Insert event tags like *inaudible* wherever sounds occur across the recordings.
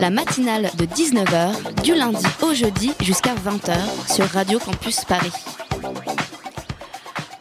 La matinale de 19h, du lundi au jeudi jusqu'à 20h sur Radio Campus Paris.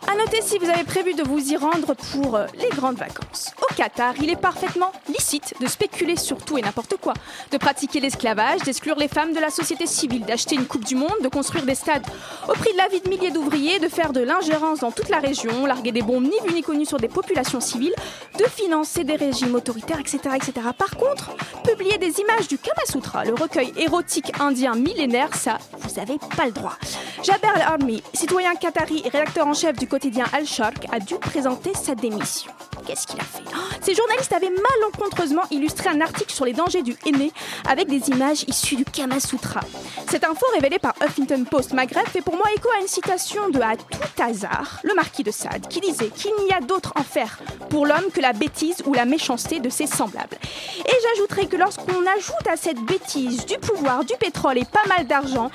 À noter si vous avez prévu de vous y rendre pour euh, les grandes vacances. Qatar, il est parfaitement licite de spéculer sur tout et n'importe quoi, de pratiquer l'esclavage, d'exclure les femmes de la société civile, d'acheter une Coupe du Monde, de construire des stades au prix de la vie de milliers d'ouvriers, de faire de l'ingérence dans toute la région, larguer des bombes ni vues ni connues sur des populations civiles, de financer des régimes autoritaires, etc. etc. Par contre, publier des images du Kama Sutra, le recueil érotique indien millénaire, ça, vous avez pas le droit. Jaber Al-Armi, citoyen qatari et rédacteur en chef du quotidien Al-Sharq, a dû présenter sa démission. Qu'est-ce qu'il a fait? Ces journalistes avaient malencontreusement illustré un article sur les dangers du henné avec des images issues du Kama Sutra. Cette info révélée par Huffington Post Maghreb fait pour moi écho à une citation de à tout hasard, le marquis de Sade, qui disait qu'il n'y a d'autre enfer pour l'homme que la bêtise ou la méchanceté de ses semblables. Et j'ajouterai que lorsqu'on ajoute à cette bêtise du pouvoir, du pétrole et pas mal d'argent,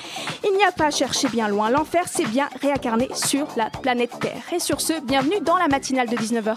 il n'y a pas à chercher bien loin. L'enfer, c'est bien réincarné sur la planète Terre. Et sur ce, bienvenue dans la matinale de 19h.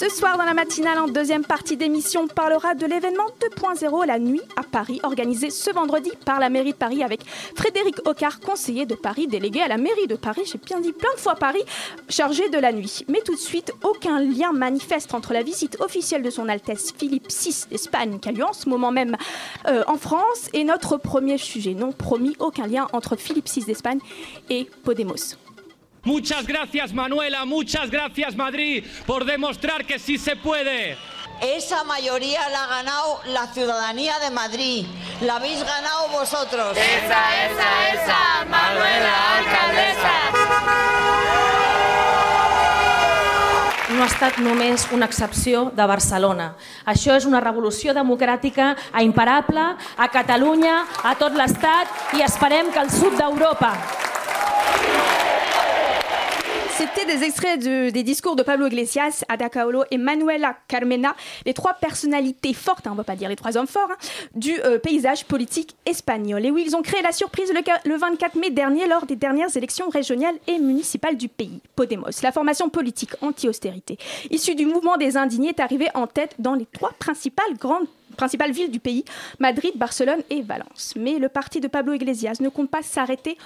Ce soir, dans la matinale, en deuxième partie d'émission, on parlera de l'événement 2.0 La Nuit à Paris, organisé ce vendredi par la mairie de Paris avec Frédéric Ocard, conseiller de Paris, délégué à la mairie de Paris, j'ai bien dit plein de fois Paris, chargé de la nuit. Mais tout de suite, aucun lien manifeste entre la visite officielle de son Altesse Philippe VI d'Espagne, qui a lieu en ce moment même euh, en France, et notre premier sujet. Non, promis, aucun lien entre Philippe VI d'Espagne et Podemos. Muchas gracias Manuela, muchas gracias Madrid por demostrar que sí se puede. Esa mayoría la ha ganado la ciudadanía de Madrid. La habéis ganado vosotros. Esa, esa, esa, Manuela, alcaldesa. no ha estat només una excepció de Barcelona. Això és una revolució democràtica a imparable, a Catalunya, a tot l'Estat i esperem que al sud d'Europa C'était des extraits de- des discours de Pablo Iglesias, Ada Caolo et Manuela Carmena, les trois personnalités fortes, hein, on ne va pas dire les trois hommes forts, hein, du euh, paysage politique espagnol. Et oui, ils ont créé la surprise le, le 24 mai dernier lors des dernières élections régionales et municipales du pays. Podemos, la formation politique anti-austérité, issue du mouvement des indignés, est arrivée en tête dans les trois principales grandes principales villes du pays, Madrid, Barcelone et Valence. Mais le parti de Pablo Iglesias ne compte pas s'arrêter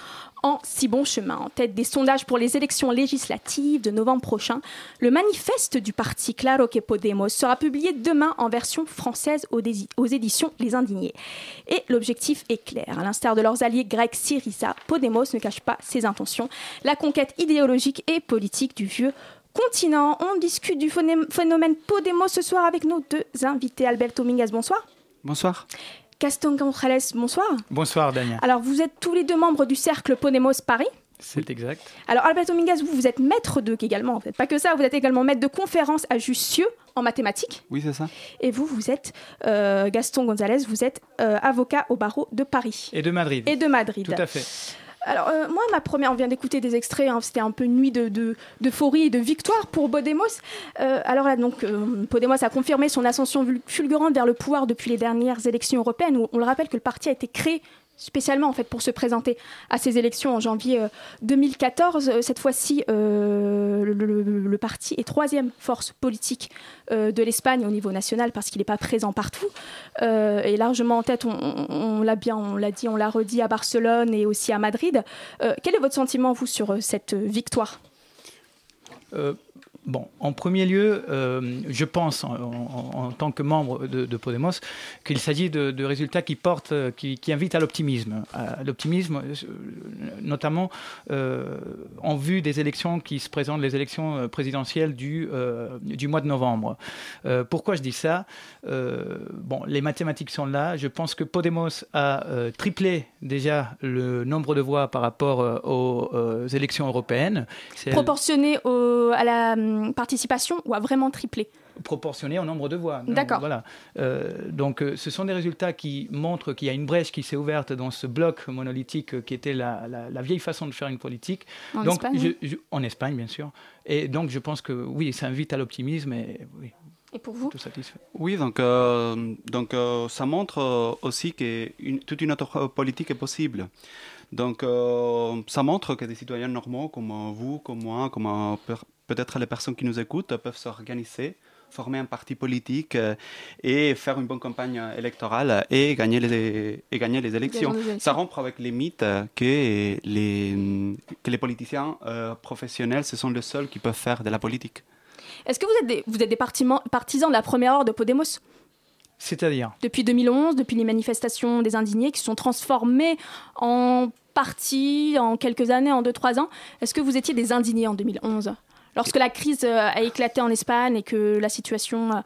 en si bon chemin. En tête des sondages pour les élections législatives de novembre prochain, le manifeste du parti Claro que Podemos sera publié demain en version française aux, éditions Les Indignés. Et l'objectif est clair. À l'instar de leurs alliés grecs Syriza, Podemos ne cache pas ses intentions. La conquête idéologique et politique du vieux continent. On discute du phénomène Podemos ce soir avec nos deux invités. Alberto Mingas, bonsoir. Bonsoir. Gaston González, bonsoir. Bonsoir, Dania. Alors, vous êtes tous les deux membres du cercle Podemos Paris. C'est exact. Alors, Alberto Mingas, vous, vous êtes maître de, également, en fait, pas que ça, vous êtes également maître de conférence à Jussieu en mathématiques. Oui, c'est ça. Et vous, vous êtes, euh, Gaston González, vous êtes euh, avocat au barreau de Paris. Et de Madrid. Et de Madrid. Tout à fait. Alors, euh, moi, ma première, on vient d'écouter des extraits, hein, c'était un peu une nuit de- de- d'euphorie et de victoire pour Podemos. Euh, alors là, donc, euh, Podemos a confirmé son ascension fulgurante vers le pouvoir depuis les dernières élections européennes, où on le rappelle que le parti a été créé spécialement en fait pour se présenter à ces élections en janvier euh, 2014. Euh, Cette fois-ci, euh, le, parti est troisième force politique euh, de l'Espagne au niveau national parce qu'il n'est pas présent partout euh, et largement en tête. On, on- l'a bien, on l'a dit, on l'a redit à Barcelone et aussi à Madrid. Euh, quel est votre sentiment vous sur euh, cette euh, victoire? Euh, bon, en premier lieu, euh, je pense, en, tant que membre de, de Podemos, qu'il s'agit de, résultats qui portent, euh, qui, invitent à l'optimisme. À l'optimisme, euh, notamment en vue des élections qui se présentent, les élections présidentielles du, du mois de novembre. Pourquoi je dis ça? Bon, les mathématiques sont là. Je pense que Podemos a triplé déjà le nombre de voix par rapport aux, élections européennes. Proportionné à la hum, participation ou a vraiment triplé proportionné au nombre de voix. D'accord. Voilà. donc, ce sont des résultats qui montrent qu'il y a une brèche qui s'est ouverte dans ce bloc monolithique qui était la, la, vieille façon de faire une politique. En donc, Espagne En Espagne, bien sûr. Et donc, je pense que oui, ça invite à l'optimisme et oui. Et pour vous satisfait. Oui, donc, euh, donc euh, ça montre euh, aussi que une, toute une autre politique est possible. Donc, ça montre que des citoyens normaux comme vous, comme moi, comme peut-être les personnes qui nous écoutent peuvent s'organiser, former un parti politique et faire une bonne campagne électorale et gagner les, et gagner les élections. Ça rompt avec les mythes que les, que les politiciens professionnels, ce sont les seuls qui peuvent faire de la politique. Est-ce que vous êtes des, vous êtes des partisans de la première heure de Podemos? C'est-à-dire? Depuis 2011, depuis les manifestations des indignés qui sont transformées en partis en quelques années, en 2-3 ans. Est-ce que vous étiez des indignés en 2011 Lorsque la crise euh, a éclaté en Espagne et que la situation euh,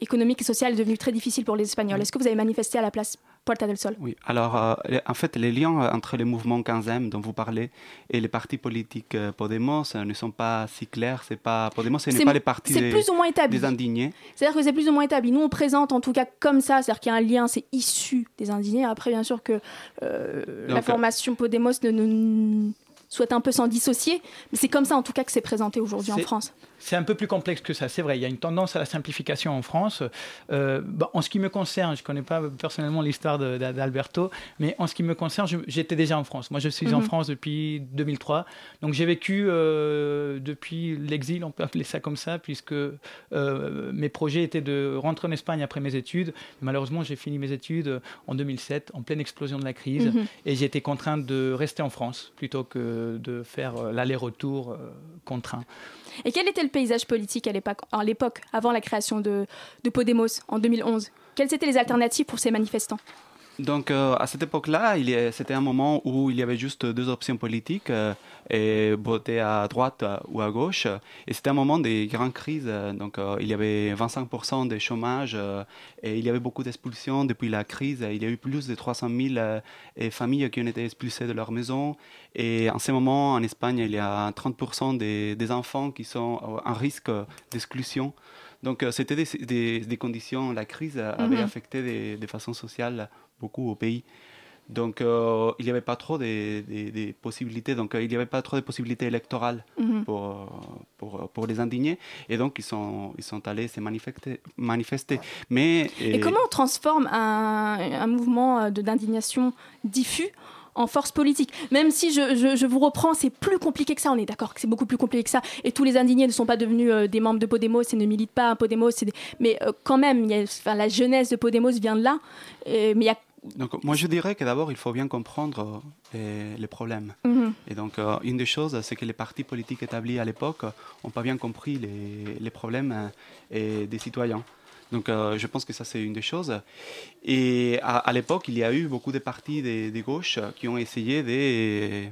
économique et sociale est devenue très difficile pour les Espagnols, est-ce que vous avez manifesté à la place Puerta del Sol? Oui, alors euh, en fait, les liens entre les mouvements 15e dont vous parlez et les partis politiques Podemos ne sont pas si clairs. C'est pas Podemos, ce n'est pas les partis des, plus ou moins établi. des indignés. C'est-à-dire que c'est plus ou moins établi. Nous, on présente en tout cas comme ça, c'est-à-dire qu'il y a un lien, c'est issu des indignés. Après, bien sûr que la formation Podemos ne, ne souhaite un peu s'en dissocier, mais c'est comme ça en tout cas que c'est présenté aujourd'hui en France. C'est un peu plus complexe que ça, c'est vrai. Il y a une tendance à la simplification en France. Euh, bah, en ce qui me concerne, je ne connais pas personnellement l'histoire d'Alberto, mais en ce qui me concerne, j'étais déjà en France. Moi, je suis en mhm. France depuis 2003. Donc, j'ai vécu euh, depuis l'exil, on peut appeler ça comme ça, puisque euh, mes projets étaient de rentrer en Espagne après mes études. Malheureusement, j'ai fini mes études en 2007, en pleine explosion de la crise, mhm. et j'ai été contraint de rester en France plutôt que de faire l'aller-retour contraint. Et quel était le paysage politique à l'époque, avant la création de, de Podemos en 2011 Quelles étaient les alternatives pour ces manifestants? Donc euh, à cette époque-là, c'était un moment où il y avait juste deux options politiques, euh, et voter à droite ou à gauche. Et c'était un moment des grandes crises. Donc il y avait 25% de chômage et il y avait beaucoup d'expulsions depuis la crise. Il y a eu plus de 300 000 familles qui ont été expulsées de leur maison. Et en ce moment, en Espagne, il y a 30% des, des, enfants qui sont en risque d'exclusion. Donc, c'était des, des, conditions, la crise avait mhm. affecté de façon sociale beaucoup au pays. Donc, euh, il n'y avait pas trop de, possibilités. Donc, euh, il n'y avait pas trop de possibilités électorales mhm. pour, pour, pour, les indignés. Et donc, ils sont, ils sont allés se manifester. manifester. Mais, et... comment on transforme un, un mouvement euh, d'indignation diffus en force politique? Même si je, je, vous reprends, c'est plus compliqué que ça. On est d'accord que c'est beaucoup plus compliqué que ça. Et tous les indignés ne sont pas devenus des membres de Podemos et ne militent pas à Podemos. Mais quand même, y a, enfin, la jeunesse de Podemos vient de là. mais il y a donc, moi, je dirais que d'abord, il faut bien comprendre euh, les problèmes. Mhm. Et donc, euh, une des choses, c'est que les partis politiques établis à l'époque n'ont pas bien compris les, les problèmes euh, des citoyens. Donc, je pense que ça, c'est une des choses. Et à, l'époque, il y a eu beaucoup de partis de, de gauche qui ont essayé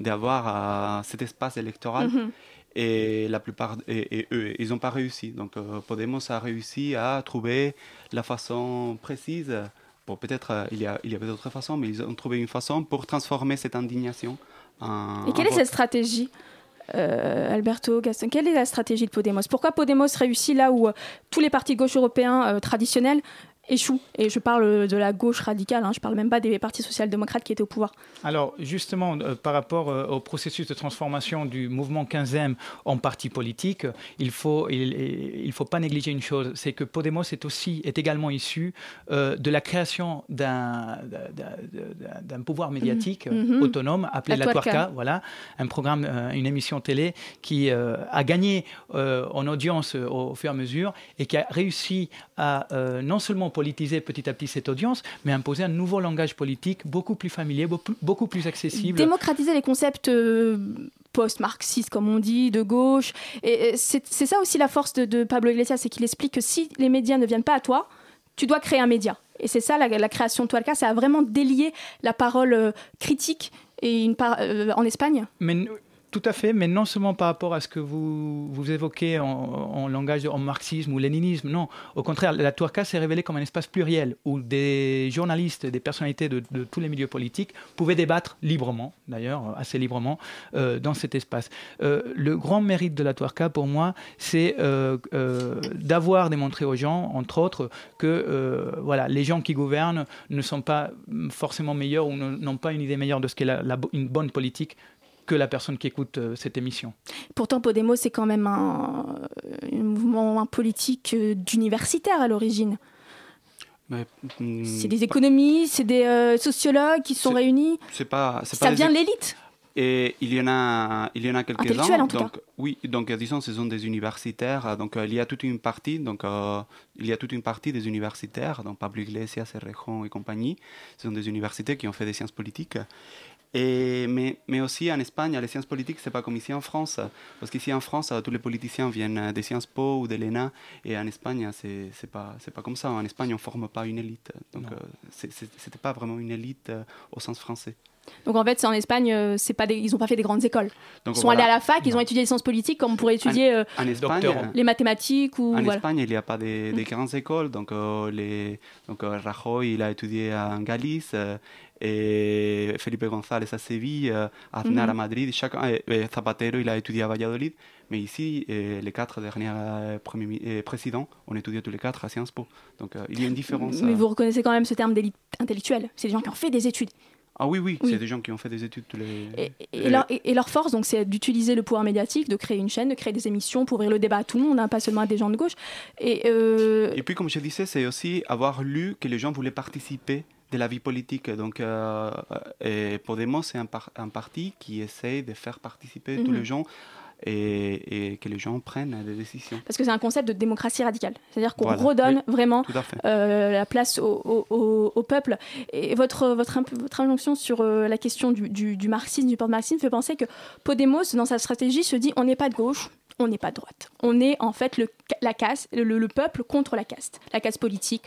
d'avoir cet espace électoral. Mhm. Et la plupart, et, eux, ils n'ont pas réussi. Donc, Podemos a réussi à trouver la façon précise Bon, peut-être euh, il, y il y avait d'autres façons, mais ils ont trouvé une façon pour transformer cette indignation en. Et quelle est cette stratégie euh, Alberto Gaston, quelle est la stratégie de Podemos? Pourquoi Podemos réussit là où euh, tous les partis de gauche européens traditionnels échoue. Et je parle de la gauche radicale, hein, je ne parle même pas des partis social-démocrates qui étaient au pouvoir. Alors, justement, euh, par rapport euh, au processus de transformation du mouvement 15e en parti politique, il ne faut, il, il, faut pas négliger une chose, c'est que Podemos est, aussi, est également issu euh, de la création d'un pouvoir médiatique mhm. Mhm. autonome appelé la, la voilà, un programme, une émission télé qui a gagné en audience au fur et à mesure et qui a réussi à non seulement politiser petit à petit cette audience, mais imposer un nouveau langage politique beaucoup plus familier, beaucoup plus accessible. Démocratiser les concepts euh, post-marxistes, comme on dit, de gauche. Et c'est ça aussi la force de, Pablo Iglesias, c'est qu'il explique que si les médias ne viennent pas à toi, tu dois créer un média. Et c'est ça la, création de Tuarca, ça a vraiment délié la parole euh, critique et une euh, en Espagne. Mais tout à fait, mais non seulement par rapport à ce que vous, vous évoquez en, langage en marxisme ou léninisme, non. Au contraire, la Tourka s'est révélée comme un espace pluriel où des journalistes, des personnalités de, tous les milieux politiques pouvaient débattre librement, d'ailleurs, assez librement, euh, dans cet espace. Euh, le grand mérite de la Tourka, pour moi, c'est euh, d'avoir démontré aux gens, entre autres, que voilà, les gens qui gouvernent ne sont pas forcément meilleurs ou n'ont pas une idée meilleure de ce qu'est une bonne politique que la personne qui écoute euh, cette émission. Pourtant, Podemos, c'est quand même un, mouvement politique euh, d'universitaire à l'origine. Hmm, c'est des économies, c'est des euh, sociologues qui sont réunis. C'est pas, ça vient de l'élite. Et il y en a, il y en a quelques-uns. Donc, oui, donc disons, ce sont des universitaires. Donc, il y a toute une partie, donc il y a toute une partie des universitaires, donc Pablo Iglesias, Errejón et compagnie. Ce sont des universités qui ont fait des sciences politiques. Et, mais, mais, aussi en Espagne, les sciences politiques, c'est pas comme ici en France. Parce qu'ici en France, tous les politiciens viennent des Sciences Po ou de l'ENA. Et en Espagne, c'est n'est pas, pas comme ça. En Espagne, on ne forme pas une élite. Donc, euh, ce c'était pas vraiment une élite euh, au sens français. Donc en fait, c'est en Espagne, euh, c'est pas ils n'ont pas fait des grandes écoles. ils sont allés à la fac, ils ont étudié les sciences politiques comme on pourrait étudier en, Espagne, les mathématiques ou. En Espagne, il n'y a pas des, des grandes écoles. Donc, les, donc Rajoy, il a étudié en Galice et Felipe González à Séville, Aznar à Madrid, chacun, Zapatero il a étudié à Valladolid, mais ici les quatre derniers premiers présidents ont étudié tous les quatre à Sciences Po. Donc il y a une différence. Mais vous reconnaissez quand même ce terme d'élite intellectuelle, c'est des gens qui ont fait des études. Ah oui, oui, c'est des gens qui ont fait des études. Tous les... et, leur, et, leur, force, donc, c'est d'utiliser le pouvoir médiatique, de créer une chaîne, de créer des émissions pour ouvrir le débat à tout le monde, hein, pas seulement à des gens de gauche. Et, et puis, comme je disais, c'est aussi avoir lu que les gens voulaient participer de la vie politique. Donc, euh, et Podemos, c'est un, un, parti qui essaie de faire participer tous mhm. les gens et, que les gens prennent des décisions. Parce que c'est un concept de démocratie radicale. C'est-à-dire qu'on redonne vraiment euh, la place au, au, peuple. Et votre, votre, votre injonction sur euh, la question du, du, du marxisme, du port-marxisme, fait penser que Podemos, dans sa stratégie, se dit on n'est pas de gauche, on n'est pas de droite. On est en fait le, la caste, le, peuple contre la caste. La caste politique,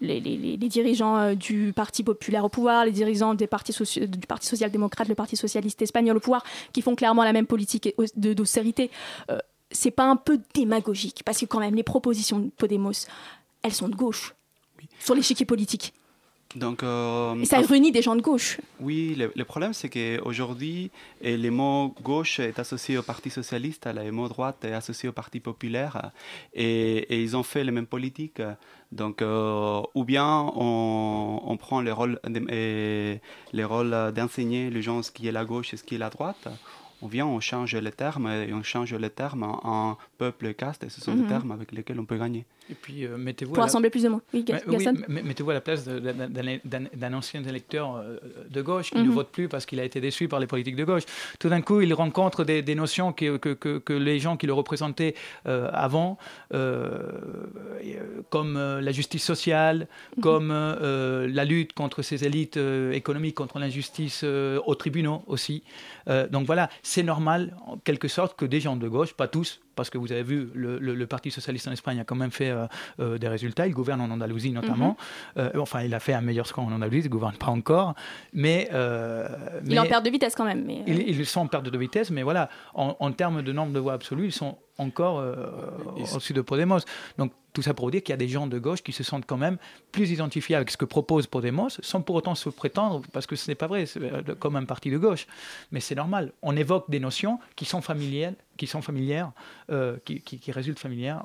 les, dirigeants euh, du Parti populaire au pouvoir, les dirigeants des partis du Parti social-démocrate, le Parti socialiste espagnol au pouvoir, qui font clairement la même politique d'austérité. Euh, c'est pas un peu démagogique Parce que quand même, les propositions de Podemos, elles sont de gauche sur l'échiquier politique. Donc, euh, ça réunit des gens de gauche. Oui, le, problème c'est qu'aujourd'hui, le mot gauche est associé au Parti socialiste, le mot droite est associé au Parti populaire, et, ils ont fait les mêmes politiques. Donc, euh, ou bien on, on prend les rôles, les rôles d'enseigner les gens ce qui est la gauche et ce qui est la droite, on vient, on change les termes et on change les termes en, peuple et caste, et ce sont des mhm. termes avec lesquels on peut gagner. Et puis, euh, mettez-vous. Pour assembler plus de monde. Oui, mettez-vous à la place d'un ancien électeur euh, de gauche qui ne mhm. vote plus parce qu'il a été déçu par les politiques de gauche. Tout d'un coup, il rencontre des, notions que, que, que, les gens qui le représentaient euh, avant, comme la justice sociale, mhm. comme la lutte contre ces élites économiques, contre l'injustice aux tribunaux aussi. donc voilà, c'est normal, en quelque sorte, que des gens de gauche, pas tous, parce que vous avez vu, le, Parti socialiste en Espagne a quand même fait euh, euh, des résultats. Il gouverne en Andalousie notamment. Mhm. Euh, enfin, il a fait un meilleur score en Andalousie, il ne gouverne pas encore. Mais, il est en perte de vitesse quand même. Mais... Ils, sont en perte de vitesse, mais voilà, en, en termes de nombre de voix absolues, ils sont encore euh, au-dessus de Podemos. Donc tout ça pour dire qu'il y a des gens de gauche qui se sentent quand même plus identifiés avec ce que propose Podemos, sans pour autant se prétendre, parce que ce n'est pas vrai, euh, comme un parti de gauche. Mais c'est normal. On évoque des notions qui sont familières, qui sont familières, euh, qui, qui, résultent familières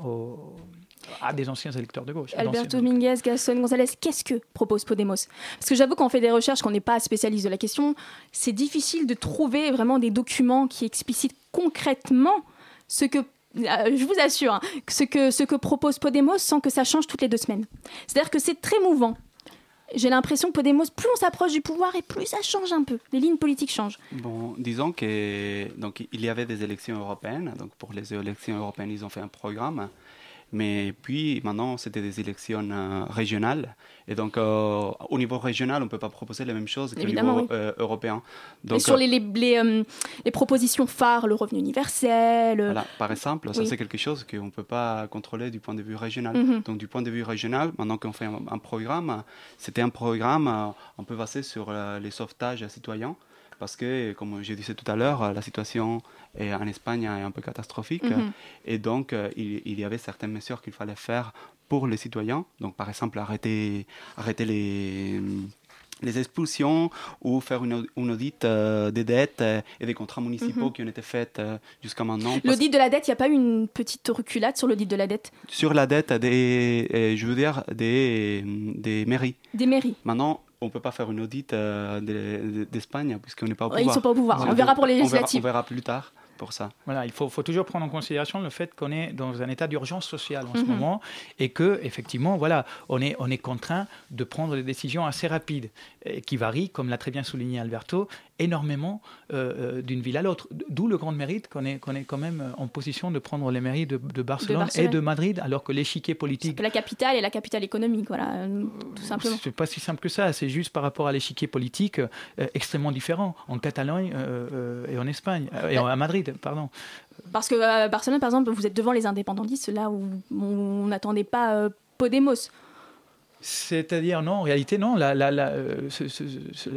à des anciens électeurs de gauche. Alberto Dominguez, Gaston González, qu'est-ce que propose Podemos? Parce que j'avoue qu'on fait des recherches, qu'on n'est pas spécialiste de la question, c'est difficile de trouver vraiment des documents qui explicitent concrètement ce que je vous assure, hein, ce, que, ce que propose Podemos sans que ça change toutes les deux semaines. C'est-à-dire que c'est très mouvant. J'ai l'impression que Podemos, plus on s'approche du pouvoir et plus ça change un peu. Les lignes politiques changent. Bon, disons que donc il y avait des élections européennes. Donc pour les élections européennes, ils ont fait un programme. Mais puis maintenant, c'était des élections euh, régionales. Et donc, euh, au niveau régional, on ne peut pas proposer la même chose qu'au niveau euh, européen. Donc, et sur les, les, les, propositions phares, le revenu universel. Voilà, par exemple, ça c'est quelque chose qu'on ne peut pas contrôler du point de vue régional. Mhm. Donc, du point de vue régional, maintenant qu'on fait un, programme, c'était un programme un peu basé sur les sauvetages citoyens parce que, comme je disais tout à l'heure, la situation en Espagne est un peu catastrophique. Mhm. Et donc, euh, il, il y avait certaines mesures qu'il fallait faire pour les citoyens. Donc, par exemple, arrêter, arrêter les les expulsions ou faire une, une audit euh, des dettes euh, et des contrats municipaux Mhm. qui ont été faits euh, jusqu'à maintenant. L'audit de la dette, il n'y a pas eu une petite reculade sur l'audit de la dette? Sur la dette des, je veux dire, des, des mairies. des mairies Maintenant, on ne peut pas faire une audit euh, de- d'Espagne puisqu'on n'est pas au Ouais, ils pouvoir. sont pas au pouvoir. On verra pour les on verra- législatives. On verra, plus tard pour ça. Voilà, il faut, faut toujours prendre en considération le fait qu'on est dans un état d'urgence sociale en ce Mhm. moment et que effectivement, voilà, on est, on est contraint de prendre des décisions assez rapides et qui varient, comme l'a très bien souligné Alberto, énormément euh, euh, d'une ville à l'autre. D'où le grand mérite qu'on est, qu'on est quand même en position de prendre les mairies de, de Barcelone, Barcelone. et de Madrid, alors que l'échiquier politique La capitale et la capitale économique, voilà, euh, tout simplement. c'est pas si simple que ça, c'est juste par rapport à l'échiquier politique euh, extrêmement différent en Catalogne euh, euh, et en Espagne, euh, et à Madrid, pardon. Parce que à Barcelone, par exemple, vous êtes devant les indépendantistes, là où on n'attendait pas euh, Podemos. C'est-à-dire, non, en réalité, non. La, la, la, euh, ce- ce- ce-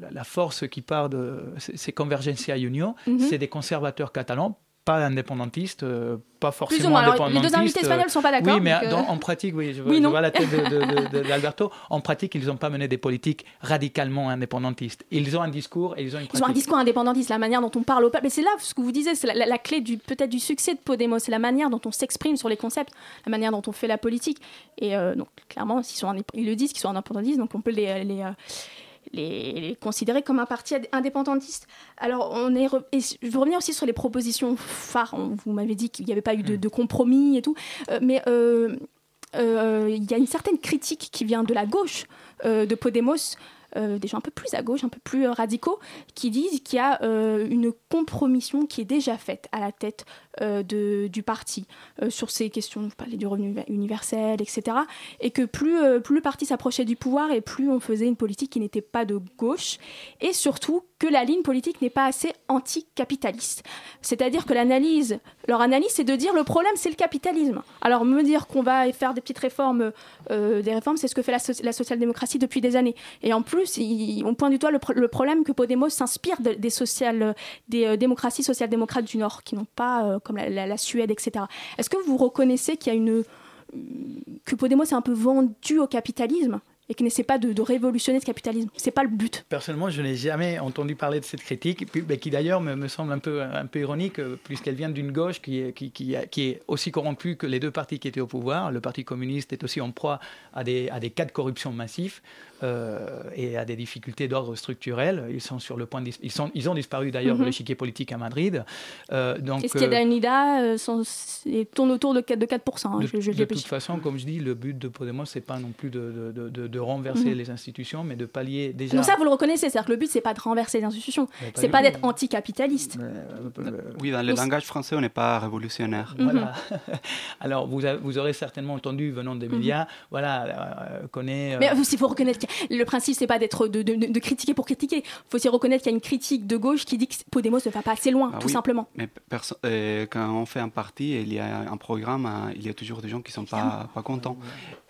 la- la force qui part de. C'est c'est Convergencia Unió, Mhm. c'est des conservateurs catalans, pas indépendantistes, euh, pas forcément. Alors, les deux invités espagnols sont pas d'accord, Oui, mais euh, dans- en pratique, oui, je vois, Oui, je vois la tête *laughs* d'Alberto. En pratique, ils n'ont pas mené des politiques radicalement indépendantistes. Ils ont un discours et ils ont une Ils ont un pratique. discours indépendantiste, la manière dont on parle au peuple. Et c'est là ce que vous disiez, c'est la, la- la clé du peut-être du succès de Podemos, c'est la manière dont on s'exprime sur les concepts, la manière dont on fait la politique. Et euh, donc clairement, s'ils sont ils le disent qu'ils sont indépendantistes, donc on peut les, les, euh, les, les considérer comme un parti indépendantiste. Alors on est, re- et je veux revenir aussi sur les propositions phares. Vous m'avez dit qu'il n'y avait pas eu de, de compromis et tout, Euh, mais euh, euh, il y a une certaine critique qui vient de la gauche de Podemos, euh, des gens un peu plus à gauche, un peu plus euh, radicaux, qui disent qu'il y a euh, une compromission qui est déjà faite à la tête du parti sur ces questions, vous parlez du revenu universel, etc. Et que plus, plus le parti s'approchait du pouvoir et plus on faisait une politique qui n'était pas de gauche, et surtout que la ligne politique n'est pas assez anticapitaliste. C'est-à-dire que l'analyse, leur analyse, c'est de dire le problème, c'est le capitalisme. Alors me dire qu'on va faire des petites réformes, euh, des réformes, c'est ce que fait la, la social-démocratie depuis des années. Et en plus, on pointe du doigt le, pro- le problème que Podemos s'inspire de- des, des euh, démocraties social-démocrates du Nord, qui n'ont pas, euh, comme la, la- la Suède, etc. Est-ce que vous reconnaissez qu'il y a une que Podemos est un peu vendu au capitalisme? Et qu'il n'essaie pas de, de révolutionner ce capitalisme C'est pas le but. Personnellement, je n'ai jamais entendu parler de cette critique, qui d'ailleurs me, me semble un peu, un peu ironique, euh, puisqu'elle vient d'une gauche qui est, qui, qui, a- qui est aussi corrompue que les deux partis qui étaient au pouvoir. Le Parti communiste est aussi en proie à des, à des cas de corruption massifs euh, et à des difficultés d'ordre structurel. Ils sont sur le point de ils, sont, ils ont disparu d'ailleurs de Mhm. l'échiquier politique à Madrid. Euh, donc, Est-ce qu'il y a euh, euh, sont- c'est- tourne autour de 4%, de 4% hein, de, je, je de l'ai toute façon, comme je dis, le but de Podemos, c'est pas non plus de, de, de- renverser Mhm. les institutions, mais de pallier déjà. Donc ça, vous le reconnaissez, c'est-à-dire que le but, c'est pas de renverser les institutions, c'est pas d'être anticapitaliste. Oui, dans le Donc, langage français, on n'est pas révolutionnaire. Voilà. *laughs* Alors, vous, a- vous aurez certainement entendu, venant des médias, voilà, euh, qu'on est. euh, Mais il faut reconnaître que le principe, c'est pas d'être de, de- de critiquer pour critiquer. Il faut aussi reconnaître qu'il y a une critique de gauche qui dit que Podemos ne va pas assez loin, Ah tout oui, simplement. Mais euh, quand on fait un parti, il y a un programme, euh, il y a toujours des gens qui ne sont pas, pas contents.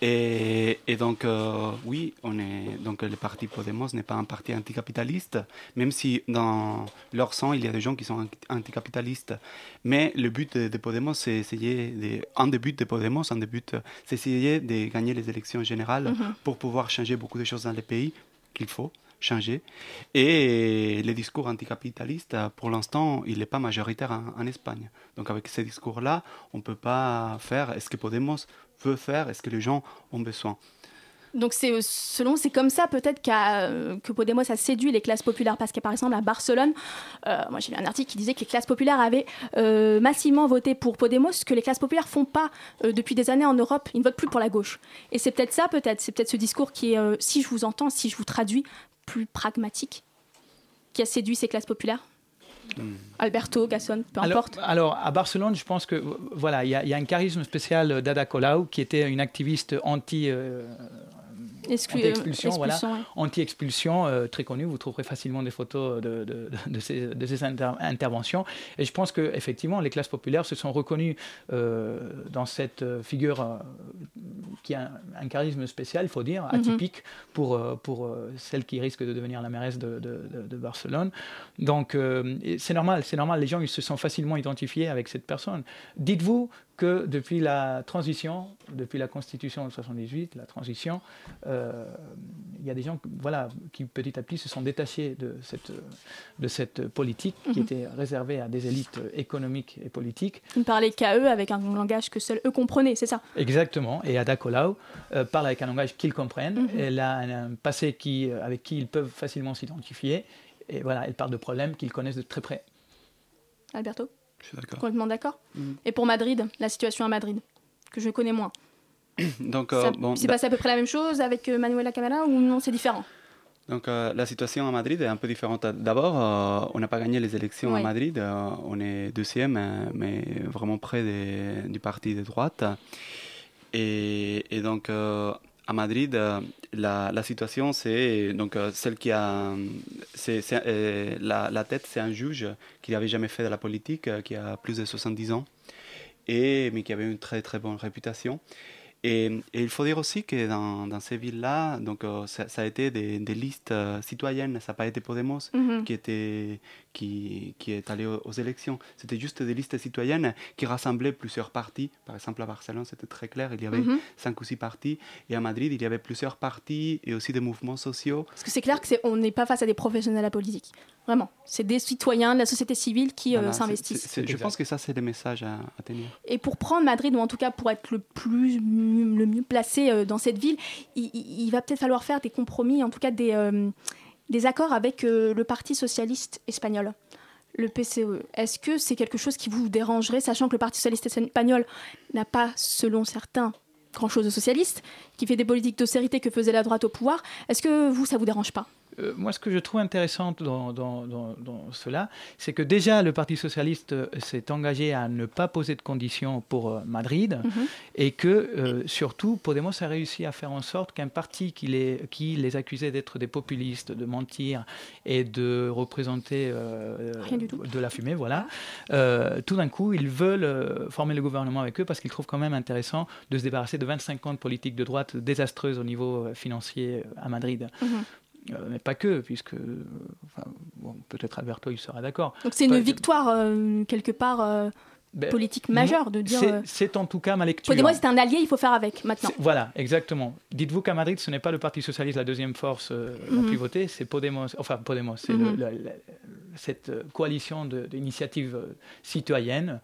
Et, et donc, euh, oui, on est, donc le parti Podemos n'est pas un parti anticapitaliste, même si dans leur sang, il y a des gens qui sont anti- anticapitalistes. Mais le but de, de Podemos, c'est essayer, de, un des buts de Podemos, un des buts, c'est essayer de gagner les élections générales Mhm. pour pouvoir changer beaucoup de choses dans le pays qu'il faut changer. Et le discours anticapitaliste, pour l'instant, il n'est pas majoritaire en, en Espagne. Donc avec ces discours-là, on ne peut pas faire est-ce que Podemos veut faire, est-ce que les gens ont besoin? Donc c'est euh, selon c'est comme ça peut-être euh, que Podemos a séduit les classes populaires parce que par exemple à Barcelone, euh, moi j'ai lu un article qui disait que les classes populaires avaient euh, massivement voté pour Podemos, ce que les classes populaires font pas euh, depuis des années en Europe, ils ne votent plus pour la gauche. Et c'est peut-être ça peut-être, c'est peut-être ce discours qui est, si je vous entends, si je vous traduis, plus pragmatique, qui a séduit ces classes populaires. Alberto, Gasson, peu alors, importe. alors, à Barcelone, je pense que voilà, il y, a- il y a un charisme spécial d'Ada Colau, qui était une activiste anti. euh, anti-expulsion, voilà, anti-expulsion, très connu. Vous trouverez facilement des photos de, de, de ces, de ces interventions. Et je pense que effectivement, les classes populaires se sont reconnues dans cette figure qui a un, charisme spécial, il faut dire, mhm. atypique pour, pour celle qui risque de devenir la mairesse de, de Barcelone. Donc c'est normal, c'est normal. Les gens ils se sont facilement identifiés avec cette personne. Dites-vous que depuis la transition, depuis la Constitution de 78, la transition, euh, il y a des gens voilà, qui petit à petit se sont détachés de cette, de cette politique qui mhm. était réservée à des élites économiques et politiques. Ils parlaient qu'à eux avec un langage que seuls eux comprenaient, c'est ça? Exactement. Et Ada Colau euh, parle avec un langage qu'ils comprennent. Mhm. Elle a un, passé qui, avec qui ils peuvent facilement s'identifier. Et voilà, elle parle de problèmes qu'ils connaissent de très près. Alberto? Je suis d'accord. Complètement d'accord. Mm. Et pour Madrid, la situation à Madrid, que je connais moins. *coughs* Donc, euh, bon, c'est passé à peu près la même chose avec euh, Manuela Camara ou non, c'est différent? Donc euh, la situation à Madrid est un peu différente. D'abord, on n'a pas gagné les élections à Madrid, on est deuxième, mais vraiment près du parti de droite. Et, et donc à Madrid, euh, la, situation, c'est donc euh, celle qui a. euh, la, la, tête, c'est un juge qui n'avait jamais fait de la politique, qui a plus de 70 ans, et, mais qui avait une très très bonne réputation. Et, il faut dire aussi que dans, dans ces villes-là, donc euh, ça, a été des, des listes euh, citoyennes, ça n'a pas été Podemos mhm. qui, était, qui, qui est allé aux, élections. C'était juste des listes citoyennes qui rassemblaient plusieurs partis. Par exemple, à Barcelone, c'était très clair, il y avait mhm. cinq ou six partis. Et à Madrid, il y avait plusieurs partis et aussi des mouvements sociaux. Parce que c'est clair qu'on n'est pas face à des professionnels de la politique. Vraiment. C'est des citoyens de la société civile qui euh, s'investissent. je pense que ça, c'est des messages à, à, tenir. Et pour prendre Madrid, ou en tout cas pour être le plus le mieux placé euh, dans cette ville, il, va peut-être falloir faire des compromis, en tout cas des, euh, des accords avec le Parti socialiste espagnol le PCE. Est-ce que c'est quelque chose qui vous dérangerait, sachant que le Parti socialiste espagnol n'a pas, selon certains, grand-chose de socialiste, qui fait des politiques d'austérité que faisait la droite au pouvoir? Est-ce que vous, ça vous dérange pas? Euh, moi, ce que je trouve intéressant dans, cela, c'est que déjà le Parti socialiste euh, s'est engagé à ne pas poser de conditions pour euh, Madrid mhm. et que surtout Podemos a réussi à faire en sorte qu'un parti qui les, qui les accusait d'être des populistes, de mentir et de représenter de la fumée, voilà, tout d'un coup, ils veulent former le gouvernement avec eux parce qu'ils trouvent quand même intéressant de se débarrasser de 25 ans de politique de droite désastreuse au niveau financier à Madrid. Mhm. Euh, mais pas que, puisque bon, peut-être Alberto il sera d'accord. Donc c'est une victoire euh, quelque part euh, ben, politique majeure de dire. C'est en tout cas ma lecture. Moi, c'est un allié, il faut faire avec maintenant. Voilà, exactement. Dites-vous qu'à Madrid, ce n'est pas le Parti socialiste la deuxième force la mhm. plus votée, c'est Podemos. Enfin Podemos, c'est mhm. cette coalition d'initiatives citoyennes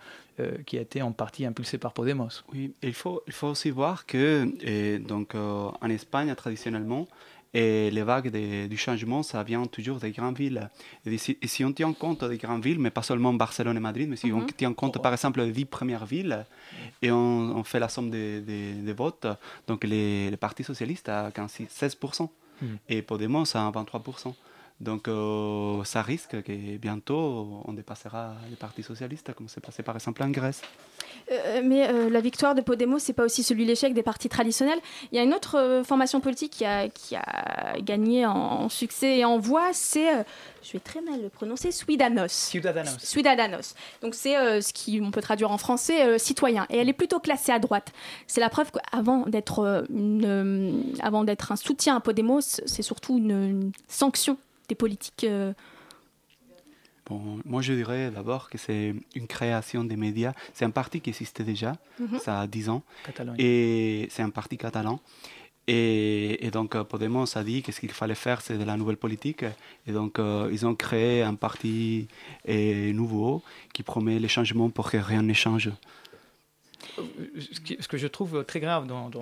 qui a été en partie impulsée par Podemos. Oui, il faut il faut aussi voir que et donc en Espagne traditionnellement et les vagues du changement, ça vient toujours des grandes villes. Et si, on tient compte des grandes villes, mais pas seulement Barcelone et Madrid, mais si on mhm. tient compte par exemple des 10 premières villes, et on, fait la somme des, votes, donc les, partis socialistes à 16%, mhm. et Podemos à 23%. Donc euh, ça risque que bientôt on dépassera les partis socialistes, comme c'est passé par exemple en Grèce. Euh, mais euh, la victoire de Podemos, c'est pas aussi celui l'échec des partis traditionnels. Il y a une autre formation politique qui a, qui a gagné en, succès et en voix, c'est, je vais très mal le prononcer, Ciudadanos. Ciudadanos. Ciudadanos. Donc c'est ce qui on peut traduire en français citoyen. Et elle est plutôt classée à droite. C'est la preuve qu'avant d'être, avant d'être un soutien à Podemos, c'est surtout une sanction des politiques euh, Bon, moi, je dirais d'abord que c'est une création des médias. C'est un parti qui existait déjà, mhm. ça a 10 ans. Et c'est un parti catalan. Et, et, donc, Podemos a dit que ce qu'il fallait faire, c'est de la nouvelle politique. Et donc, euh, ils ont créé un parti euh, nouveau qui promet les changements pour que rien ne change ce que je trouve très grave dans, dans,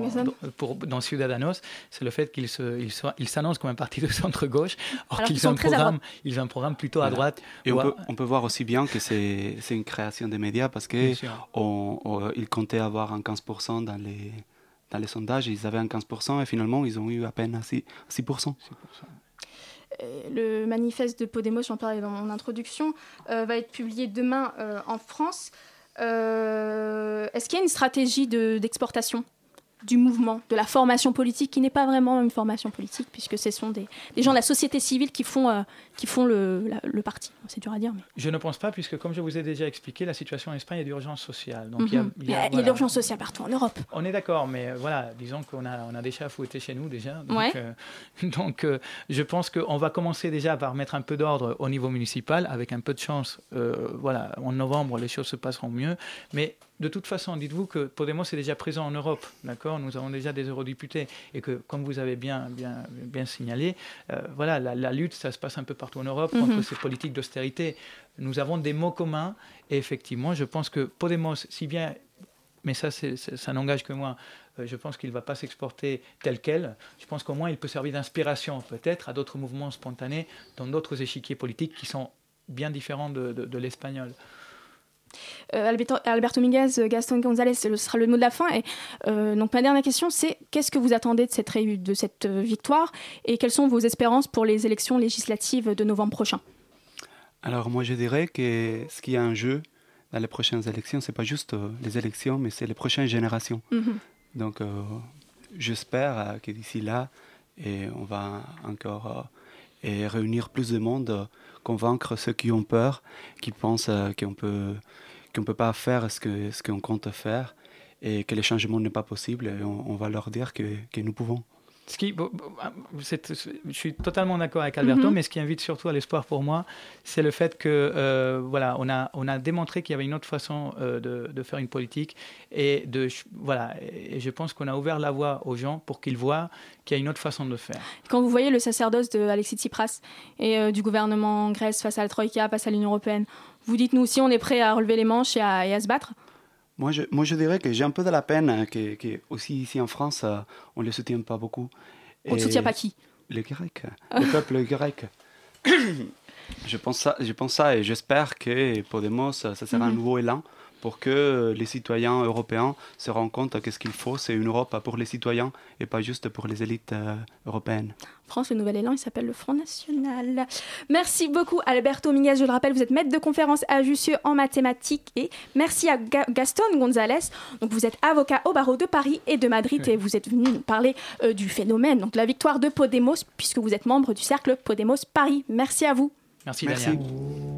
pour, dans Ciudadanos, c'est le fait qu'ils s'annoncent comme un parti de centre-gauche, or qu'ils ont, un programme, ils ont un programme plutôt à droite. Et on, peut, on, peut, voir aussi bien que c'est une création des médias parce qu'ils on, comptaient avoir un 15% dans les, dans les sondages, ils avaient un 15% et finalement ils ont eu à peine 6%. 6%. Euh, le manifeste de Podemos, j'en parlais dans mon introduction, euh, va être publié demain euh, en France. Euh, est-ce qu'il y a une stratégie d'exportation? Du mouvement, de la formation politique, qui n'est pas vraiment une formation politique, puisque ce sont des, des gens de la société civile qui font, euh, qui font le, la- le parti. C'est dur à dire. Mais... Je ne pense pas, puisque comme je vous ai déjà expliqué, la situation en Espagne est d'urgence sociale. Donc, il y a- Mhm. il y a, a voilà. l'urgence sociale partout en Europe. On est d'accord, mais euh, voilà, disons qu'on a, on a des chats à fouetter chez nous déjà. Donc, Ouais. euh, *laughs* donc euh, je pense qu'on va commencer déjà par mettre un peu d'ordre au niveau municipal. Avec un peu de chance, voilà, en novembre, les choses se passeront mieux. Mais de toute façon, dites-vous que Podemos est déjà présent en Europe, d'accord? Nous avons déjà des eurodéputés et que, comme vous avez bien, bien, bien signalé, euh, voilà, la, la lutte, ça se passe un peu partout en Europe contre Mhm. ces politiques d'austérité. Nous avons des mots communs et effectivement, je pense que Podemos, si bien mais ça, c'est- ça n'engage que moi. Euh, Je pense qu'il ne va pas s'exporter tel quel. Je pense qu'au moins, il peut servir d'inspiration, peut-être, à d'autres mouvements spontanés dans d'autres échiquiers politiques qui sont bien différents de, de- de l'espagnol. Euh, Alberto, Alberto Miguez, Gaston González, ce sera le mot de la fin. Et, euh, donc ma dernière question, c'est qu'est-ce que vous attendez de cette, réu- de cette euh, victoire et quelles sont vos espérances pour les élections législatives de novembre prochain? Alors moi je dirais que ce qui est en jeu dans les prochaines élections, c'est pas juste euh, les élections, mais c'est les prochaines générations. Mhm. Donc euh, j'espère euh, que d'ici là, et on va encore euh, et réunir plus de monde, euh, convaincre ceux qui ont peur, qui pensent euh, qu'on peut qu'on peut pas faire ce que ce qu'on compte faire et que le changement n'est pas possible. Et on, on va leur dire que, que nous pouvons. Ce qui, ah, je suis totalement d'accord avec Alberto, Mhm. mais ce qui invite surtout à l'espoir pour moi, c'est le fait que euh, voilà, on a, on a démontré qu'il y avait une autre façon euh, de, de faire une politique et de voilà, et je pense qu'on a ouvert la voie aux gens pour qu'ils voient qu'il y a une autre façon de faire. Quand vous voyez le sacerdoce de Alexis Tsipras et euh, du gouvernement en Grèce face à la Troïka, face à l'Union européenne, vous dites nous aussi on est prêt à relever les manches et à, et à se battre Moi je, moi, je dirais que j'ai un peu de la peine hein, que, que aussi ici en France, euh, on ne les soutient pas beaucoup. On ne soutient pas qui Les Grecs, le *laughs* peuple grec. je, pense ça, je pense ça et j'espère que Podemos, ça sera un Mhm. nouveau élan pour que les citoyens européens se rendent compte que ce qu'il faut, c'est une Europe pour les citoyens et pas juste pour les élites euh, européennes. France, le nouvel élan, il s'appelle le Front National. Merci beaucoup Alberto Minguez, je le rappelle, vous êtes maître de conférence à Jussieu en mathématiques et merci à Ga- Gaston González. Donc vous êtes avocat au barreau de Paris et de Madrid et vous êtes venu nous parler euh, du phénomène, donc de la victoire de Podemos puisque vous êtes membre du cercle Podemos Paris. Merci à vous. Merci, Merci. Daniel.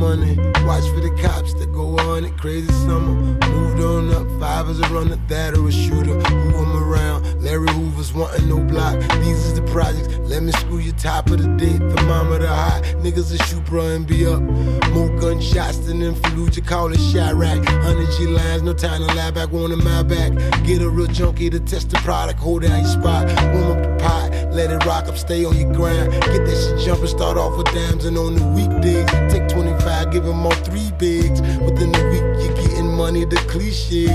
Money, watch for the cops that go on it. Crazy summer, moved on up. Five as a runner, that or a shooter. Who I'm around, Larry Hoover's wanting no block. These is the projects, let me screw you top of the day. Thermometer high, niggas a shoot, bro, and be up. More gunshots than in Fallujah, call it Chirac. 100 G lines, no time to lie back, one in my back. Get a real junkie to test the product, hold your spot. Warm up the pot, let it rock up, stay on your grind. Get that shit jumping, start off with dimes and on the weekdays. Take 25, give them all three bigs. Within the week, you're getting money, the cliche.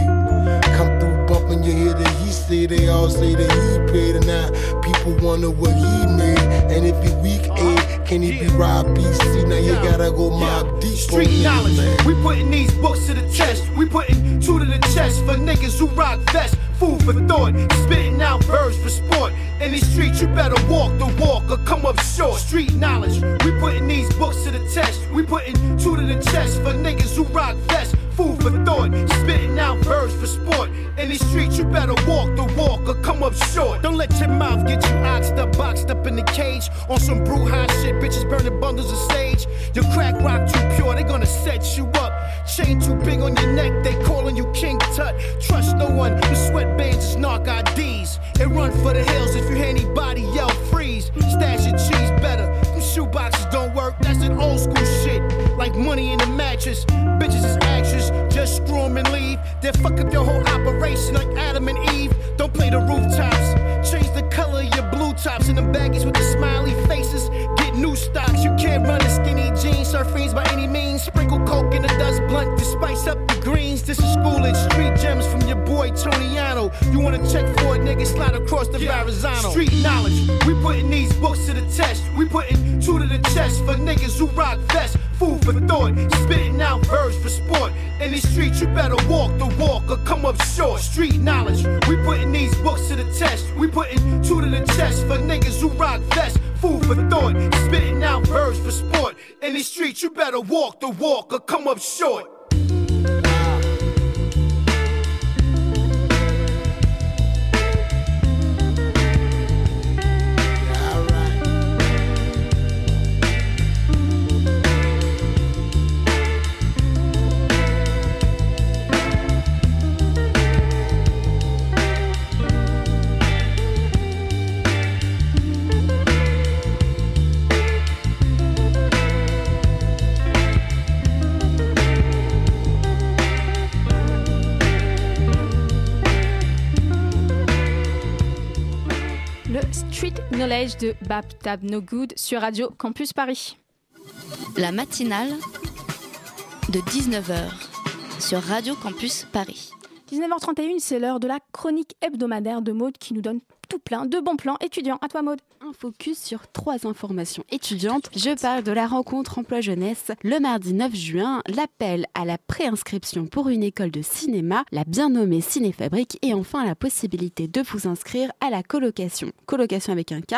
Come through bumping, you hear that he say, they all say that he paid. And now people wonder what he made. And if he weak A, can he be Rob BC? Now you gotta go mob deep. Street knowledge. man. We putting these books to the test. We putting two to the chest for niggas who rock vests. Food for thought. Spitting out birds for sport. In these streets, you better walk the walk or come up short. Street knowledge. We putting these books to the test. We putting two to the chest for niggas who rock vests. Food for thought. Spitting out verbs for sport. In these streets, you better walk the walk or come up short. Don't let your mouth get you oxed up, boxed up in the cage. On some brew high shit, bitches burning bundles of sage. Your crack rock too pure, they gonna set you up. Chain too big on your neck, they calling you King Tut. Trust no one, the sweatbands is narc IDs. And run for the hills if you hear anybody yell freeze. Stash your cheese better. Them shoeboxes don't work, that's an old school shit. Like money in the mattress. Bitches is actors, just screw 'em and leave. Then fuck up your whole operation like Adam and Eve. Don't play the rooftops. Change the color of your blue tops and the baggies with the smiley faces. Get new stocks. You can't run the skinny jeans, surf fiends by any means. Sprinkle coke in the dust blunt to spice up the greens. This is school schoolage, street gems from your boy Toniano. You wanna check for a nigga slide across the Verrazano. Street knowledge. We putting these books to the test. We putting two to the chest for niggas who rock vests. Food for thought. Spitting out verbs for sport. In these streets, you better walk the walk or come up short. Street knowledge, we putting these books to the test. Walk the walk or come up short. De Bap Tab No Good sur Radio Campus Paris. La matinale de 19h sur Radio Campus Paris. 19h31, c'est l'heure de la chronique hebdomadaire de Maude qui nous donne tout plein de bons plans étudiants. À toi, Maude. Un focus sur trois informations étudiantes. Je parle de la rencontre emploi-jeunesse le mardi 9 juin, l'appel à la préinscription pour une école de cinéma, la bien nommée Cinéfabrique et enfin la possibilité de vous inscrire à la colocation, colocation avec un K,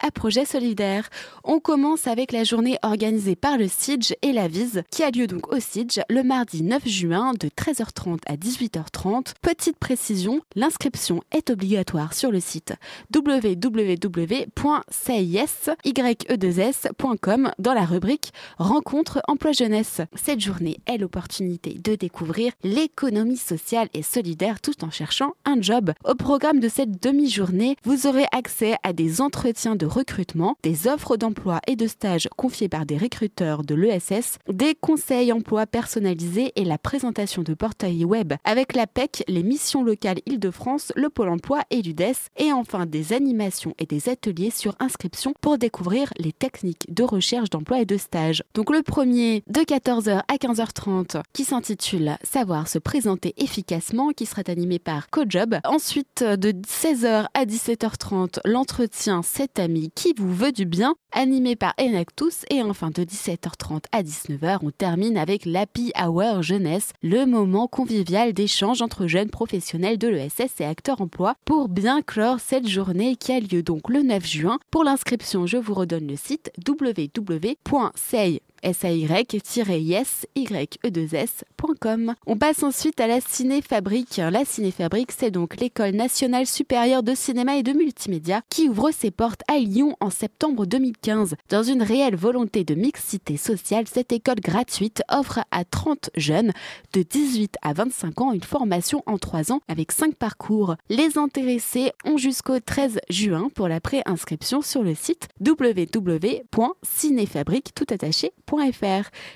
à projet solidaire. On commence avec la journée organisée par le SIDGE et la VISE qui a lieu donc au SIDGE le mardi 9 juin de 13h30 à 18h30. Petite précision, l'inscription est obligatoire sur le site www.cis.com dans la rubrique Rencontre emploi jeunesse. Cette journée est l'opportunité de découvrir l'économie sociale et solidaire tout en cherchant un job. Au programme de cette demi-journée, vous aurez accès à des entretiens de recrutement, des offres d'emploi et de stage confiées par des recruteurs de l'ESS, des conseils emploi personnalisés et la présentation de portails web avec la PEC, les missions locales Île-de-France, le Pôle emploi et l'UDES et enfin des animations et des ateliers sur inscription pour découvrir les techniques de recherche d'emploi et de stage. Donc le premier de 14h à 15h30 qui s'intitule Savoir se présenter efficacement qui sera animé par CoJob. Ensuite de 16h à 17h30 l'entretien Cet ami qui vous veut du bien animé par Enactus et enfin de 17h30 à 19h on termine avec l'Happy Hour Jeunesse, le moment convivial d'échange entre jeunes professionnels de l'ESS et acteurs emploi pour bien clore cette journée qui a lieu donc le 9 juin. Pour l'inscription, je vous redonne le site www.say say-yes-ye2s.com. On passe ensuite à la Cinéfabrique. La Cinéfabrique, c'est donc l'école nationale supérieure de cinéma et de multimédia qui ouvre ses portes à Lyon en septembre 2015. Dans une réelle volonté de mixité sociale, cette école gratuite offre à 30 jeunes de 18 à 25 ans une formation en 3 ans avec 5 parcours. Les intéressés ont jusqu'au 13 juin pour la préinscription sur le site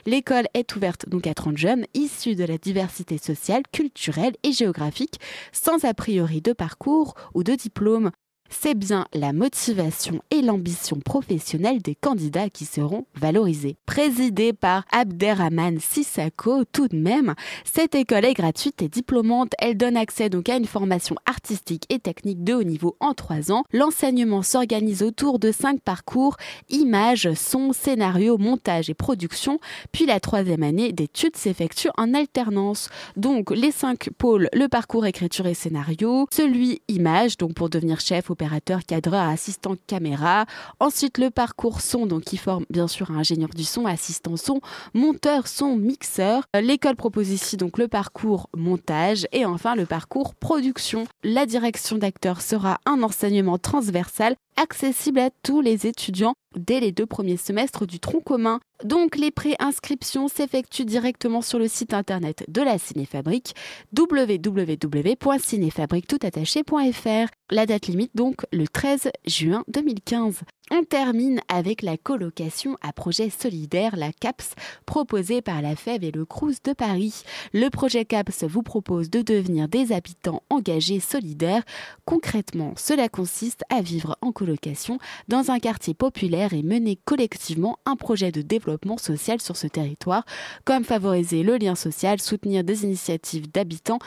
L'école est ouverte donc à 30 jeunes issus de la diversité sociale, culturelle et géographique, sans a priori de parcours ou de diplôme. C'est bien la motivation et l'ambition professionnelle des candidats qui seront valorisés. Présidée par Abderrahman Sissako, tout de même, cette école est gratuite et diplômante. Elle donne accès donc à une formation artistique et technique de haut niveau en trois ans. L'enseignement s'organise autour de cinq parcours images, son, scénario, montage et production. Puis la troisième année d'études s'effectue en alternance. Donc les cinq pôles, le parcours écriture et scénario, celui image, donc pour devenir chef opérateur, cadreur, assistant caméra. Ensuite, le parcours son, donc qui forme bien sûr un ingénieur du son, assistant son, monteur son, mixeur. L'école propose ici donc le parcours montage et enfin le parcours production. La direction d'acteur sera un enseignement transversal accessible à tous les étudiants dès les deux premiers semestres du tronc commun. Donc les préinscriptions s'effectuent directement sur le site internet de la Cinéfabrique www.cinéfabriquetoutattaché.fr. La date limite donc le 13 juin 2015. On termine avec la colocation à projet solidaire, la CAPS, proposée par la FEV et le Crous de Paris. Le projet CAPS vous propose de devenir des habitants engagés solidaires. Concrètement, cela consiste à vivre en colocation dans un quartier populaire et mener collectivement un projet de développement social sur ce territoire, comme favoriser le lien social, soutenir des initiatives d'habitants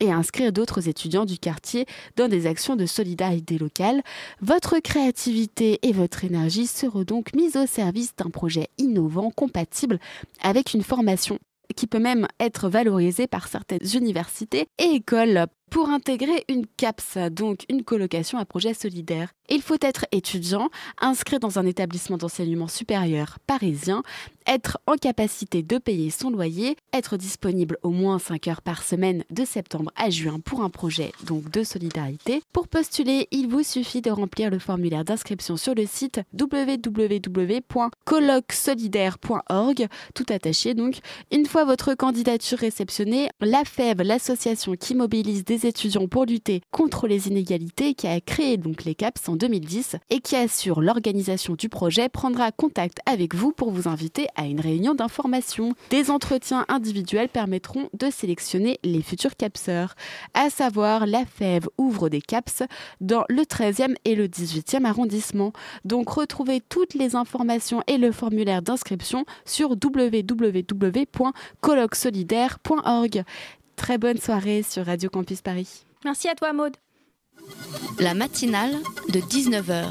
et inscrire d'autres étudiants du quartier dans des actions de solidarité locale. Votre créativité et votre énergie seront donc mises au service d'un projet innovant compatible avec une formation qui peut même être valorisée par certaines universités et écoles pour intégrer une CAPS, donc une colocation à projet solidaire. Il faut être étudiant, inscrit dans un établissement d'enseignement supérieur parisien, être en capacité de payer son loyer, être disponible au moins 5 heures par semaine de septembre à juin pour un projet donc de solidarité. Pour postuler, il vous suffit de remplir le formulaire d'inscription sur le site www.colloquesolidaire.org, tout attaché donc. Une fois votre candidature réceptionnée, la FEV, l'association qui mobilise des étudiants pour lutter contre les inégalités, qui a créé donc les CAPS en 2010 et qui assure l'organisation du projet, prendra contact avec vous pour vous inviter à une réunion d'information. Des entretiens individuels permettront de sélectionner les futurs capseurs. À savoir, la FEV ouvre des CAPS dans le 13e et le 18e arrondissement. Donc retrouvez toutes les informations et le formulaire d'inscription sur www.colloquesolidaire.org. Très bonne soirée sur Radio Campus Paris. Merci à toi, Maude. La matinale de 19h.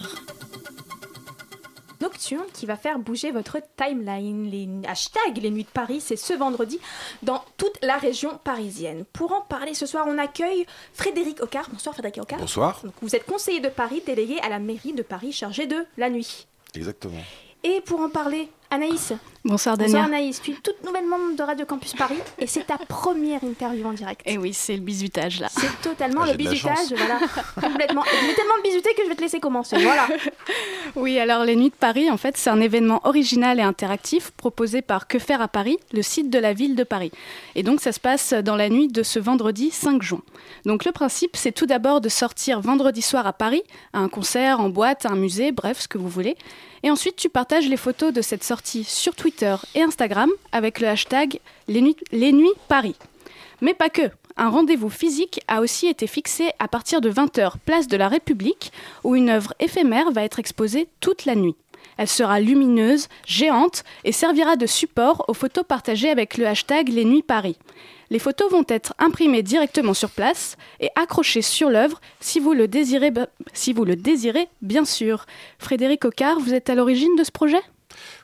Nocturne qui va faire bouger votre timeline. Les hashtags Les Nuits de Paris, c'est ce vendredi dans toute la région parisienne. Pour en parler ce soir, on accueille Frédéric Ocard. Bonsoir Frédéric Ocard. Bonsoir. Donc, vous êtes conseiller de Paris, délégué à la mairie de Paris chargé de la nuit. Exactement. Et pour en parler, Anaïs. Bonsoir Dania. Bonsoir Anaïs, tu es toute nouvelle membre de Radio Campus Paris et c'est ta première interview en direct. Et oui, c'est le bisutage là. C'est totalement Ah, le j'ai bisutage, voilà, complètement. Es tellement bisuté que je vais te laisser commencer, voilà. *laughs* Oui, alors les Nuits de Paris, en fait, c'est un événement original et interactif proposé par Que faire à Paris, le site de la ville de Paris. Et donc ça se passe dans la nuit de ce vendredi 5 juin. Donc le principe, c'est tout d'abord de sortir vendredi soir à Paris, à un concert, en boîte, à un musée, bref, ce que vous voulez. Et ensuite, tu partages les photos de cette sortie sur Twitter et Instagram avec le hashtag Les Nuits, Paris. Mais pas que. Un rendez-vous physique a aussi été fixé à partir de 20h, place de la République, où une œuvre éphémère va être exposée toute la nuit. Elle sera lumineuse, géante et servira de support aux photos partagées avec le hashtag Les Nuits Paris. Les photos vont être imprimées directement sur place et accrochées sur l'œuvre si vous le désirez, bien sûr. Frédéric Ocard, vous êtes à l'origine de ce projet?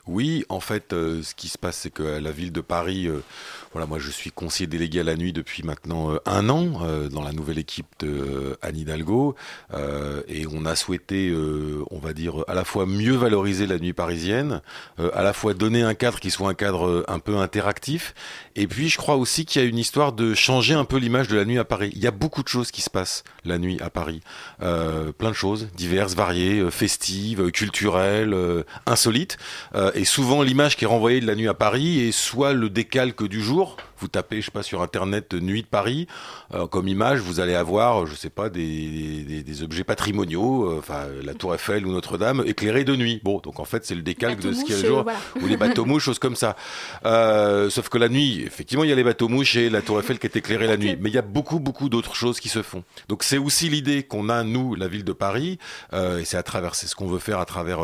Oui, en fait, euh, ce qui se passe, c'est que la ville de Paris, euh, voilà, moi je suis conseiller délégué à la nuit depuis maintenant euh, un an euh, dans la nouvelle équipe de euh, Anne Hidalgo, euh, et on a souhaité, euh, on va dire, à la fois mieux valoriser la nuit parisienne, euh, à la fois donner un cadre qui soit un cadre euh, un peu interactif, et puis je crois aussi qu'il y a une histoire de changer un peu l'image de la nuit à Paris. Il y a beaucoup de choses qui se passent la nuit à Paris, Euh, plein de choses diverses, variées, euh, festives, euh, culturelles, euh, insolites. Et souvent, l'image qui est renvoyée de la nuit à Paris est soit le décalque du jour. Vous tapez, je sais pas, sur internet euh, nuit de Paris, euh, comme image, vous allez avoir, euh, je sais pas, des, des, des objets patrimoniaux, euh, enfin la Tour Eiffel ou Notre-Dame éclairée de nuit. Bon, donc en fait, c'est le décalque de ce qu'il y a le jour, voilà. ou les bateaux mouches, choses comme ça. Euh, sauf que la nuit, effectivement, il y a les bateaux mouches et la Tour Eiffel qui est éclairée la nuit, mais il y a beaucoup, beaucoup d'autres choses qui se font. Donc c'est aussi l'idée qu'on a nous, la ville de Paris, et c'est à travers, c'est ce qu'on veut faire à travers.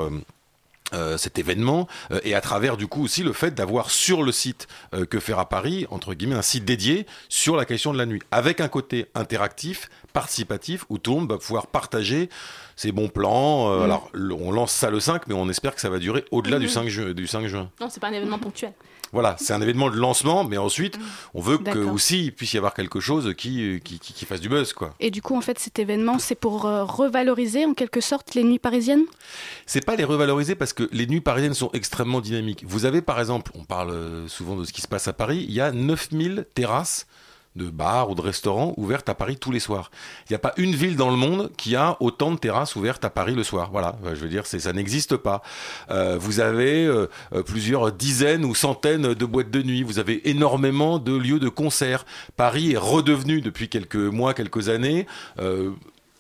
Euh, cet événement euh, et à travers du coup aussi le fait d'avoir sur le site euh, que faire à Paris entre guillemets un site dédié sur la question de la nuit avec un côté interactif participatif où tout le monde va pouvoir partager ses bons plans Mhm. alors on lance ça le 5 mais on espère que ça va durer au-delà du Mhm. 5 ju- du 5 juin Non, c'est pas un événement ponctuel. Voilà, c'est un événement de lancement, mais ensuite, on veut que aussi il puisse y avoir quelque chose qui, qui, qui- qui fasse du buzz, quoi. Et du coup, en fait, cet événement, c'est pour euh, revaloriser en quelque sorte les nuits parisiennes? C'est pas les revaloriser parce que les nuits parisiennes sont extrêmement dynamiques. Vous avez par exemple, on parle euh, souvent de ce qui se passe à Paris, il y a 9000 terrasses de bars ou de restaurants ouvertes à Paris tous les soirs. Il n'y a pas une ville dans le monde qui a autant de terrasses ouvertes à Paris le soir. Voilà, je veux dire, ça n'existe pas. Euh, vous avez euh, euh, plusieurs dizaines ou centaines de boîtes de nuit. Vous avez énormément de lieux de concert. Paris est redevenu depuis quelques mois, quelques années.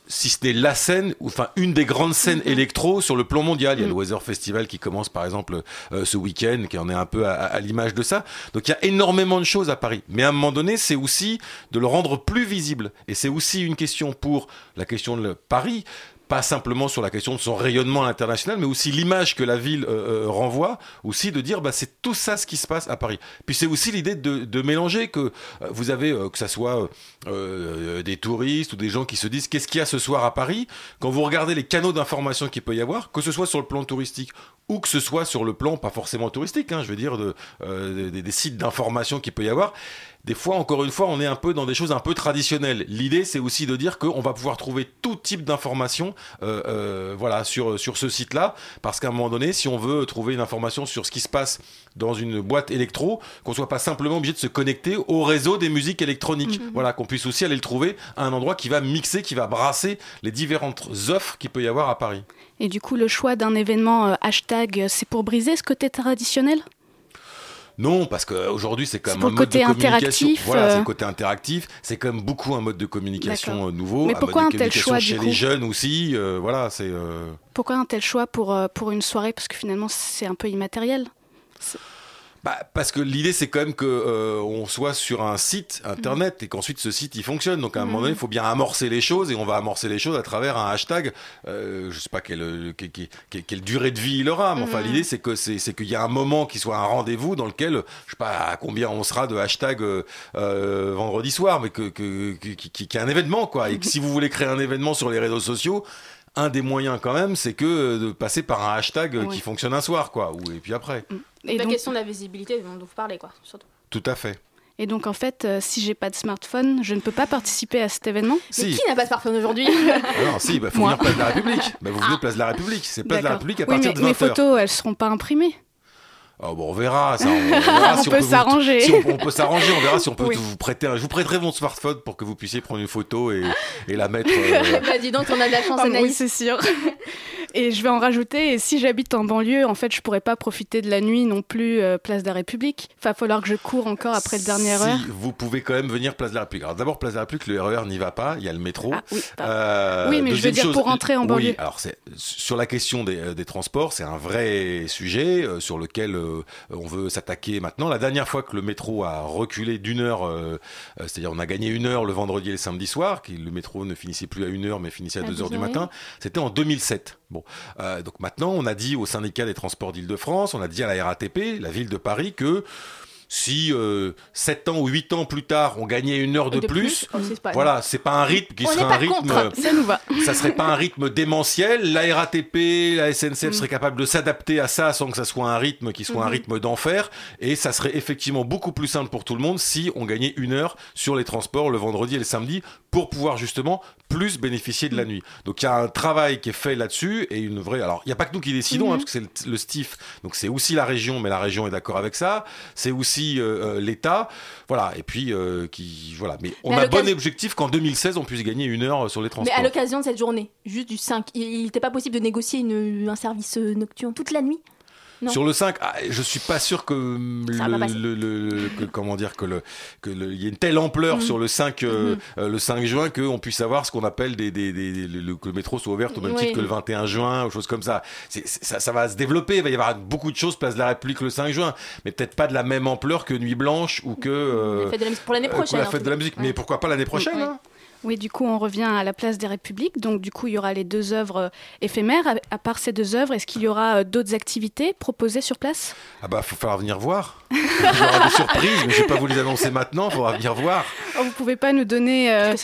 Si ce n'est la scène, ou enfin une des grandes scènes électro sur le plan mondial. Il y a le Weather Festival qui commence par exemple euh, ce week-end, qui en est un peu à, à l'image de ça. Donc il y a énormément de choses à Paris. Mais à un moment donné, c'est aussi de le rendre plus visible. Et c'est aussi une question pour la question de Paris pas simplement sur la question de son rayonnement international, mais aussi l'image que la ville renvoie, aussi de dire bah, c'est tout ça ce qui se passe à Paris. Puis c'est aussi l'idée de, de, mélanger que vous avez, que ça soit des touristes ou des gens qui se disent qu'est-ce qu'il y a ce soir à Paris, quand vous regardez les canaux d'information qu'il peut y avoir, que ce soit sur le plan touristique ou que ce soit sur le plan pas forcément touristique, hein, je veux dire, de, des, des sites d'information qu'il peut y avoir, des fois, encore une fois, on est un peu dans des choses un peu traditionnelles. L'idée, c'est aussi de dire qu'on va pouvoir trouver tout type d'informations euh, euh, voilà, sur, sur ce site-là, parce qu'à un moment donné, si on veut trouver une information sur ce qui se passe dans une boîte électro, qu'on soit pas simplement obligé de se connecter au réseau des musiques électroniques. Mhm. Voilà, qu'on puisse aussi aller le trouver à un endroit qui va mixer, qui va brasser les différentes offres qu'il peut y avoir à Paris. Et du coup, le choix d'un événement euh, hashtag, c'est pour briser ce côté traditionnel? Non, parce qu'aujourd'hui, c'est quand même un mode de communication. Voilà, c'est le euh. côté interactif. C'est quand même beaucoup un mode de communication euh, nouveau. Mais pourquoi un, tel choix chez les jeunes aussi euh, Voilà, c'est. Pourquoi un tel choix pour, pour une soirée? Parce que finalement, c'est un peu immatériel. Bah, parce que l'idée c'est quand même que euh, on soit sur un site internet et qu'ensuite ce site il fonctionne. Donc à un moment donné, il faut bien amorcer les choses et on va amorcer les choses à travers un hashtag. Euh, je sais pas quelle, quelle, quelle, durée de vie il aura, mais enfin mhm. l'idée c'est que c'est qu'il y a un moment qui soit un rendez-vous dans lequel je sais pas à combien on sera de hashtag euh, euh vendredi soir, mais que, que, qui, qui, est un événement quoi. Et que si vous voulez créer un événement sur les réseaux sociaux, un des moyens quand même, c'est que de passer par un hashtag qui fonctionne un soir, quoi, ou et puis après. Mm. Et la question de la visibilité dont vous parlez, quoi, surtout. Tout à fait. Et donc en fait, euh, si j'ai pas de smartphone, je ne peux pas participer à cet événement? Mais qui n'a pas de smartphone aujourd'hui? *laughs* Non, si, il bah, faut venir Place de la République. Bah, vous venez ah. Place de la République. C'est Place de la République à partir de 20h. Mes photos, elles seront pas imprimées. Oh, bon, on verra. Ça, on, *laughs* peut s'arranger. on, peut s'arranger. On verra si on peut vous prêter. Je vous prêterai mon smartphone pour que vous puissiez prendre une photo et, et la mettre. *laughs* Euh... bah, dis donc, on a de la chance, ah, Oui, c'est sûr. Et je vais en rajouter, et si j'habite en banlieue, en fait, je pourrais pas profiter de la nuit non plus euh, place de la République. Il va falloir que je cours encore après le dernier si, heure. Vous pouvez quand même venir place de la République. Alors d'abord, place de la République, le RER n'y va pas, il y a le métro. Ah, oui, euh, oui, mais je veux dire pour rentrer en banlieue. Oui, alors c'est sur la question des, euh, des transports, c'est un vrai sujet euh, sur lequel on veut s'attaquer maintenant. La dernière fois que le métro a reculé d'une heure, c'est-à-dire on a gagné une heure le vendredi et le samedi soir, que le métro ne finissait plus à une heure mais finissait à, à deux heures du matin, c'était en 2007. Bon, euh, donc maintenant, on a dit au syndicat des transports d'Île-de-France, on a dit à la RATP, la ville de Paris, que si euh, 7 ans ou 8 ans plus tard on gagnait une heure de, plus, oh, voilà, c'est pas un rythme qui serait un rythme ça nous va. *laughs* ça serait pas un rythme démentiel, la RATP, la SNCF mm. serait capable de s'adapter à ça sans que ça soit un rythme qui soit un mm-hmm. rythme d'enfer et ça serait effectivement beaucoup plus simple pour tout le monde si on gagnait une heure sur les transports le vendredi et le samedi pour pouvoir justement plus bénéficier de la mm. nuit. Donc il y a un travail qui est fait là-dessus et une vraie. Alors il n'y a pas que nous qui décidons, hein, mm-hmm. parce que c'est le, STIF, donc c'est aussi la région, mais la région est d'accord avec ça. C'est aussi euh, euh, l'État, voilà. Et puis euh, qui voilà. Mais on a bon objectif qu'en 2016 on puisse gagner une heure sur les transports. Mais à l'occasion de cette journée, juste du 5, il n'était pas possible de négocier une, un service nocturne toute la nuit? Sur le 5, ah, je suis pas sûr que, le, comment dire que le y ait une telle ampleur mhm. sur le 5 euh, mhm. euh, le 5 juin qu'on puisse avoir ce qu'on appelle des, des, le, que le métro soit ouvert au même titre que le 21 juin ou choses comme ça. ça. ça. va se développer, il va y avoir beaucoup de choses place de la République le 5 juin, mais peut-être pas de la même ampleur que Nuit Blanche ou que euh, pour l'année prochaine. la fête de la musique, mais pourquoi pas l'année prochaine hein? Oui, du coup, on revient à la place des Républiques. Donc, du coup, il y aura les deux œuvres euh, éphémères. À, part ces deux œuvres, est-ce qu'il y aura euh, d'autres activités proposées sur place? Ah bah, faut falloir venir voir. il y aura des surprises, mais je ne vais pas vous les annoncer maintenant. Il faudra venir voir. Oh, vous pouvez pas nous donner euh,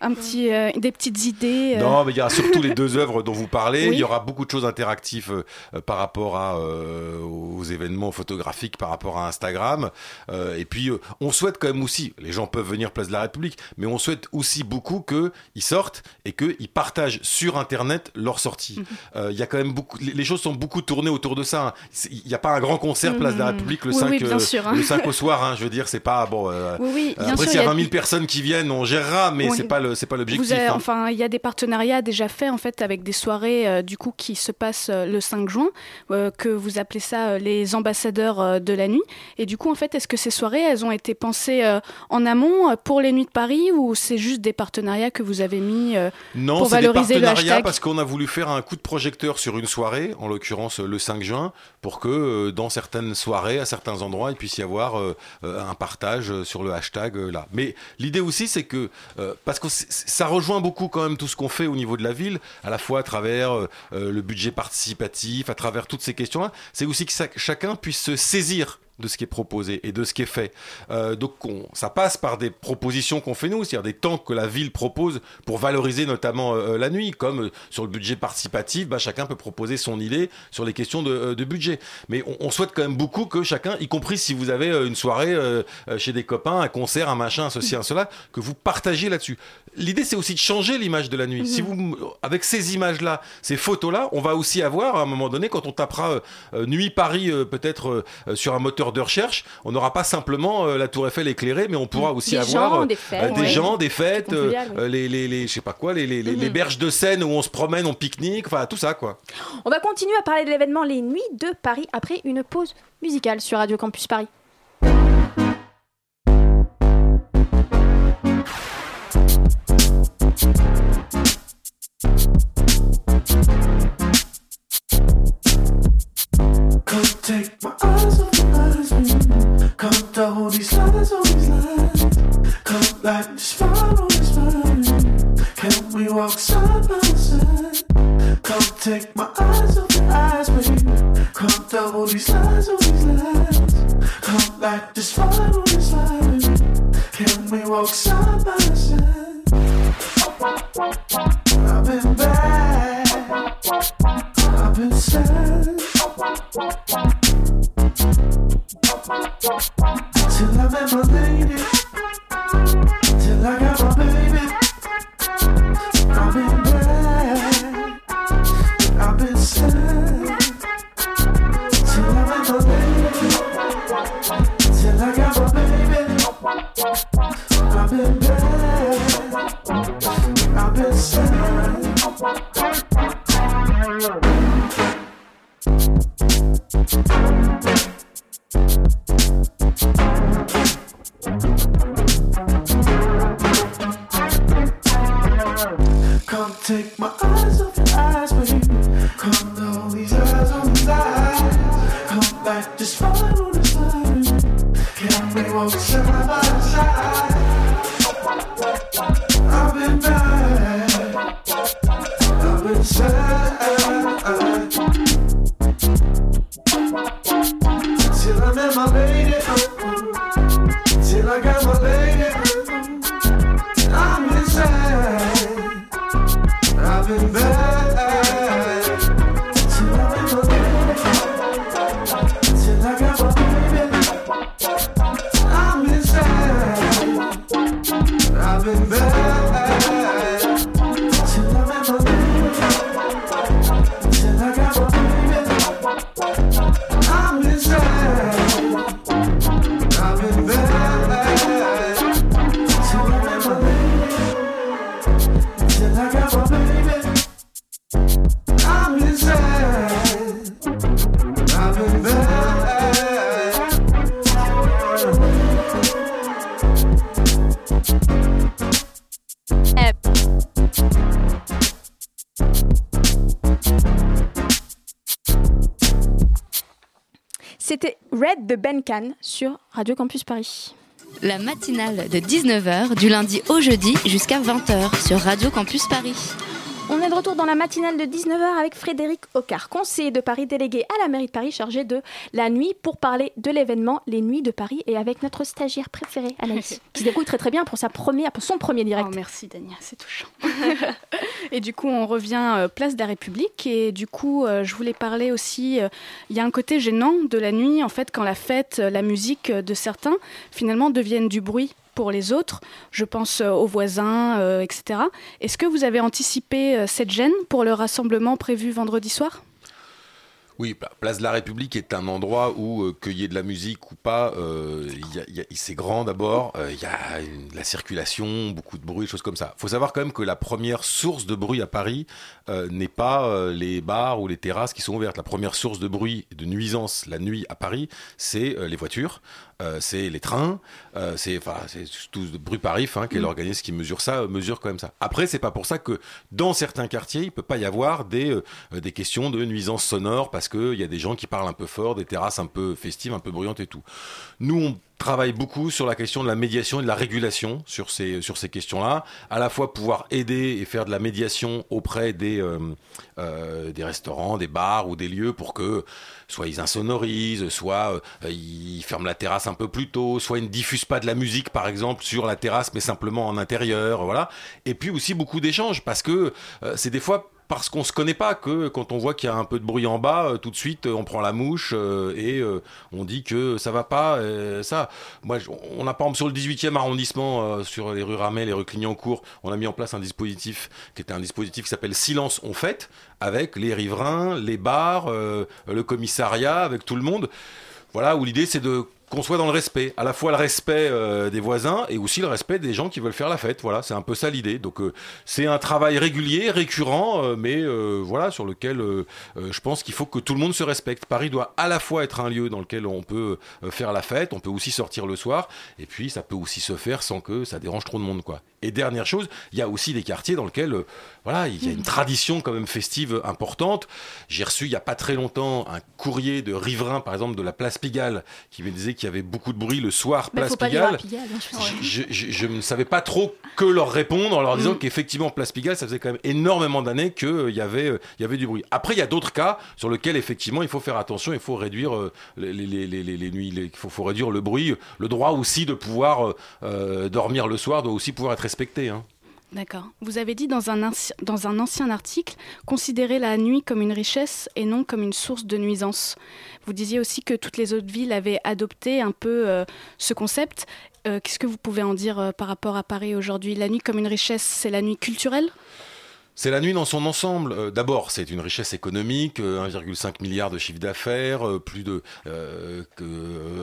un petit, des petites idées Non, mais il y aura surtout les deux œuvres dont vous parlez. Il y aura beaucoup de choses interactives par rapport à, aux événements photographiques, par rapport à Instagram. et puis, on souhaite quand même aussi, les gens peuvent venir place de la République, mais on souhaite aussi beaucoup beaucoup qu'ils sortent et qu'ils partagent sur Internet leur sortie. Mhm. Euh, il y a quand même beaucoup, les choses sont beaucoup tournées autour de ça. Hein. Il n'y a pas un grand concert Place de la mhm. République le, 5, euh, hein. le 5 au soir. Hein, je veux dire, c'est pas bon. Euh, après, s'il y a 20 000 personnes qui viennent, on gérera, mais c'est pas le, c'est pas l'objectif. Enfin, il y a des partenariats déjà faits en fait avec des soirées du coup qui se passent le 5 juin, que vous appelez ça les ambassadeurs de la nuit. Et du coup, en fait, est-ce que ces soirées, elles ont été pensées en amont pour les nuits de Paris ou c'est juste des partenariats que vous avez mis euh, non, pour valoriser le hashtag parce qu'on a voulu faire un coup de projecteur sur une soirée, en l'occurrence le 5 juin, pour que euh, dans certaines soirées, à certains endroits, il puisse y avoir euh, un partage sur le hashtag là. Mais l'idée aussi, c'est que, parce que ça rejoint beaucoup quand même tout ce qu'on fait au niveau de la ville, à la fois à travers le budget participatif, à travers toutes ces questions-là, c'est aussi que chacun puisse se saisir de ce qui est proposé et de ce qui est fait. Euh, donc ça passe par des propositions qu'on fait nous, c'est-à-dire des temps que la ville propose pour valoriser notamment euh, la nuit, comme euh, sur le budget participatif, bah, chacun peut proposer son idée sur les questions de, budget. Mais on, souhaite quand même beaucoup que chacun, y compris si vous avez une soirée chez des copains, un concert, un machin, ceci, un cela, que vous partagiez là-dessus. L'idée c'est aussi de changer l'image de la nuit. Si mhm. vous, avec ces images-là, ces photos-là, on va aussi avoir à un moment donné, quand on tapera nuit Paris peut-être sur un moteur de recherche, on n'aura pas simplement euh, la Tour Eiffel éclairée, mais on pourra aussi avoir euh, des, gens, des fêtes, euh, les, les, les, je sais pas quoi, les, les, les, mhm. berges de Seine où on se promène, on pique-nique, enfin tout ça quoi. On va continuer à parler de l'événement Les Nuits de Paris après une pause musicale sur Radio Campus Paris. Take my eyes off the eyes Come to hold these lines, hold these lines. Come like this fire on this fire. Can we walk side by side? Come take my eyes off your eyes, baby. Come hold these lines, hold these lines. Come like this fire on this fire. Can we walk side by side? I've been bad. I've been sad. Till I met my lady. C'était Red de Ben Can sur Radio Campus Paris. La matinale de 19h du lundi au jeudi jusqu'à 20h sur Radio Campus Paris. On est de retour dans la matinale de 19h avec Frédéric Ocard, conseiller de Paris délégué à la mairie de Paris chargé de la nuit pour parler de l'événement Les Nuits de Paris et avec notre stagiaire préférée Anaïs *laughs* qui se débrouille très très bien pour, sa première, pour son premier direct. Oh, merci Dania, c'est touchant. *laughs* et du coup on revient euh, place de la République et du coup euh, je voulais parler aussi, euh, il y a un côté gênant de la nuit en fait quand la fête, la musique de certains finalement deviennent du bruit pour les autres, je pense euh, aux voisins, euh, etc. Est-ce que vous avez anticipé euh, cette gêne pour le rassemblement prévu vendredi soir? Oui, Place de la République est un endroit où, euh, qu'il y ait de la musique ou pas, euh, c'est grand d'abord, il y a la circulation, beaucoup de bruit, choses comme ça. Il faut savoir quand même que la première source de bruit à Paris n'est pas les bars ou les terrasses qui sont ouvertes. La première source de bruit, de nuisance la nuit à Paris, c'est les voitures, c'est les trains, c'est tout bruit Paris, hein, qui est mm. l'organisme qui mesure ça, mesure quand même ça. Après, c'est pas pour ça que dans certains quartiers, il peut pas y avoir des, des questions de nuisance sonore parce qu'il y a des gens qui parlent un peu fort, des terrasses un peu festives, un peu bruyantes et tout. Nous, travaille beaucoup sur la question de la médiation et de la régulation sur ces, sur ces questions-là, à la fois pouvoir aider et faire de la médiation auprès des, euh, euh, des restaurants, des bars ou des lieux pour que soit ils insonorisent, soit euh, ils ferment la terrasse un peu plus tôt, soit ils ne diffusent pas de la musique par exemple sur la terrasse mais simplement en intérieur, voilà. Et puis aussi beaucoup d'échanges parce que c'est des fois parce qu'on se connaît pas que quand on voit qu'il y a un peu de bruit en bas, euh, tout de suite on prend la mouche euh, et euh, on dit que ça va pas. ça, moi, on a par exemple sur le 18e arrondissement, sur les rues Ramel, les rues Clignancourt, on a mis en place un dispositif qui était un dispositif qui s'appelle Silence on fête, avec les riverains, les bars, le commissariat, avec tout le monde. Voilà, où l'idée c'est de qu'on soit dans le respect, à la fois le respect euh, des voisins et aussi le respect des gens qui veulent faire la fête. Voilà, c'est un peu ça l'idée. Donc euh, c'est un travail régulier, récurrent, euh, mais voilà sur lequel je pense qu'il faut que tout le monde se respecte. Paris doit à la fois être un lieu dans lequel on peut faire la fête, on peut aussi sortir le soir, et puis ça peut aussi se faire sans que ça dérange trop de monde, quoi. Et dernière chose, il y a aussi des quartiers dans lesquels, voilà, il y a une tradition quand même festive importante. J'ai reçu il y a pas très longtemps un courrier de riverains, par exemple de la place Pigalle, qui me disait qu'il y avait beaucoup de bruit le soir, place Pigalle. Hein, je, ne savais pas trop que leur répondre en leur disant mm. qu'effectivement, place Pigalle, ça faisait quand même énormément d'années qu'il euh, y, avait, euh, y avait du bruit. Après, il y a d'autres cas sur lesquels, effectivement, il faut faire attention, il faut réduire euh, les, les, les, les, nuits, il faut, faut, réduire le bruit. Le droit aussi de pouvoir dormir le soir doit aussi pouvoir être respecté. Hein. D'accord. Vous avez dit dans un, dans un ancien article, considérer la nuit comme une richesse et non comme une source de nuisance. Vous disiez aussi que toutes les autres villes avaient adopté un peu euh, ce concept. Euh, qu'est-ce que vous pouvez en dire euh, par rapport à Paris aujourd'hui? La nuit comme une richesse, c'est la nuit culturelle? C'est la nuit dans son ensemble. Euh, d'abord, c'est une richesse économique, 1,5 euh, milliard de chiffre d'affaires, euh, plus de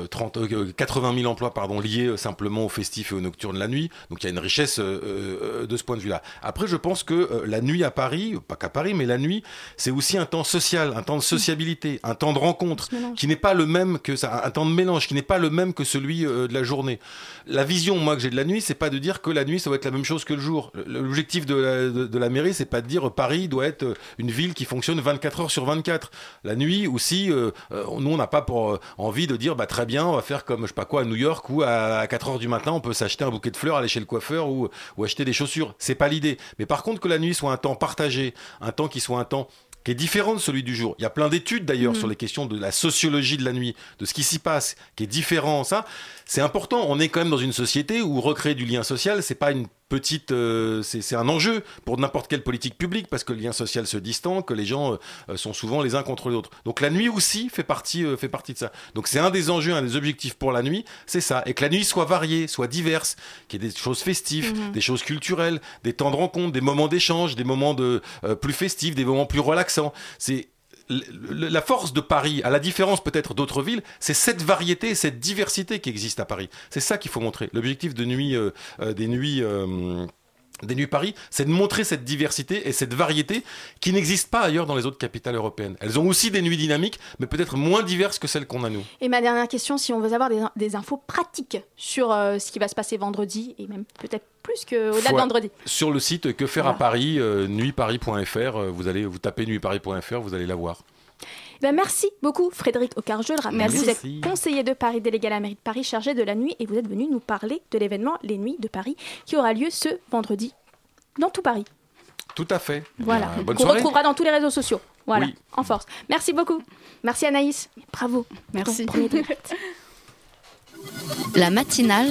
30, 80 000 emplois pardon, liés simplement aux festifs et aux nocturnes la nuit. Donc il y a une richesse de ce point de vue-là. Après, je pense que la nuit à Paris, pas qu'à Paris, mais la nuit, c'est aussi un temps social, un temps de sociabilité, un temps de rencontre, qui n'est pas le même que ça, un temps de mélange, qui n'est pas le même que celui de la journée. La vision, moi, que j'ai de la nuit, c'est pas de dire que la nuit, ça va être la même chose que le jour. L'objectif de la mairie, c'est c'est pas de dire Paris doit être une ville qui fonctionne 24 heures sur 24. La nuit aussi, euh, euh, nous on n'a pas pour euh, envie de dire bah très bien, on va faire comme je sais pas quoi à New York où à, 4 heures du matin on peut s'acheter un bouquet de fleurs, aller chez le coiffeur ou, ou acheter des chaussures. C'est pas l'idée. Mais par contre que la nuit soit un temps partagé, un temps qui soit un temps qui est différent de celui du jour. Il y a plein d'études d'ailleurs mm. sur les questions de la sociologie de la nuit, de ce qui s'y passe, qui est différent. Ça, c'est important. On est quand même dans une société où recréer du lien social, c'est pas une petite, euh, c'est un enjeu pour n'importe quelle politique publique parce que le lien social se distend, que les gens euh, sont souvent les uns contre les autres. Donc la nuit aussi fait partie, euh, fait partie de ça. Donc c'est un des enjeux, un des objectifs pour la nuit, c'est ça, et que la nuit soit variée, soit diverse, qu'il y ait des choses festives, mhm. des choses culturelles, des temps de rencontre, des moments d'échange, des moments de plus festifs, des moments plus relaxants. C'est la force de Paris, à la différence peut-être d'autres villes, c'est cette variété, cette diversité qui existe à Paris. C'est ça qu'il faut montrer. L'objectif de nuit, euh, euh, des nuits. Euh, des Nuits Paris, c'est de montrer cette diversité et cette variété qui n'existe pas ailleurs dans les autres capitales européennes. Elles ont aussi des nuits dynamiques, mais peut-être moins diverses que celles qu'on a nous. Et ma dernière question, si on veut avoir des, infos pratiques sur ce qui va se passer vendredi, et même peut-être plus qu'au-delà de vendredi. Sur le site Que faire à Paris, nuitparis.fr, vous allez vous tapez nuitparis.fr, vous allez la voir. Ben, merci beaucoup Frédéric Ocarjeux. Merci. Vous êtes conseiller de Paris, délégué à la mairie de Paris, chargé de la nuit, et vous êtes venu nous parler de l'événement Les Nuits de Paris, qui aura lieu ce vendredi dans tout Paris. Tout à fait. Voilà. Euh, bonne Qu'on retrouvera dans tous les réseaux sociaux. Voilà, en force. Merci beaucoup. Merci Anaïs. Bravo. Merci. La matinale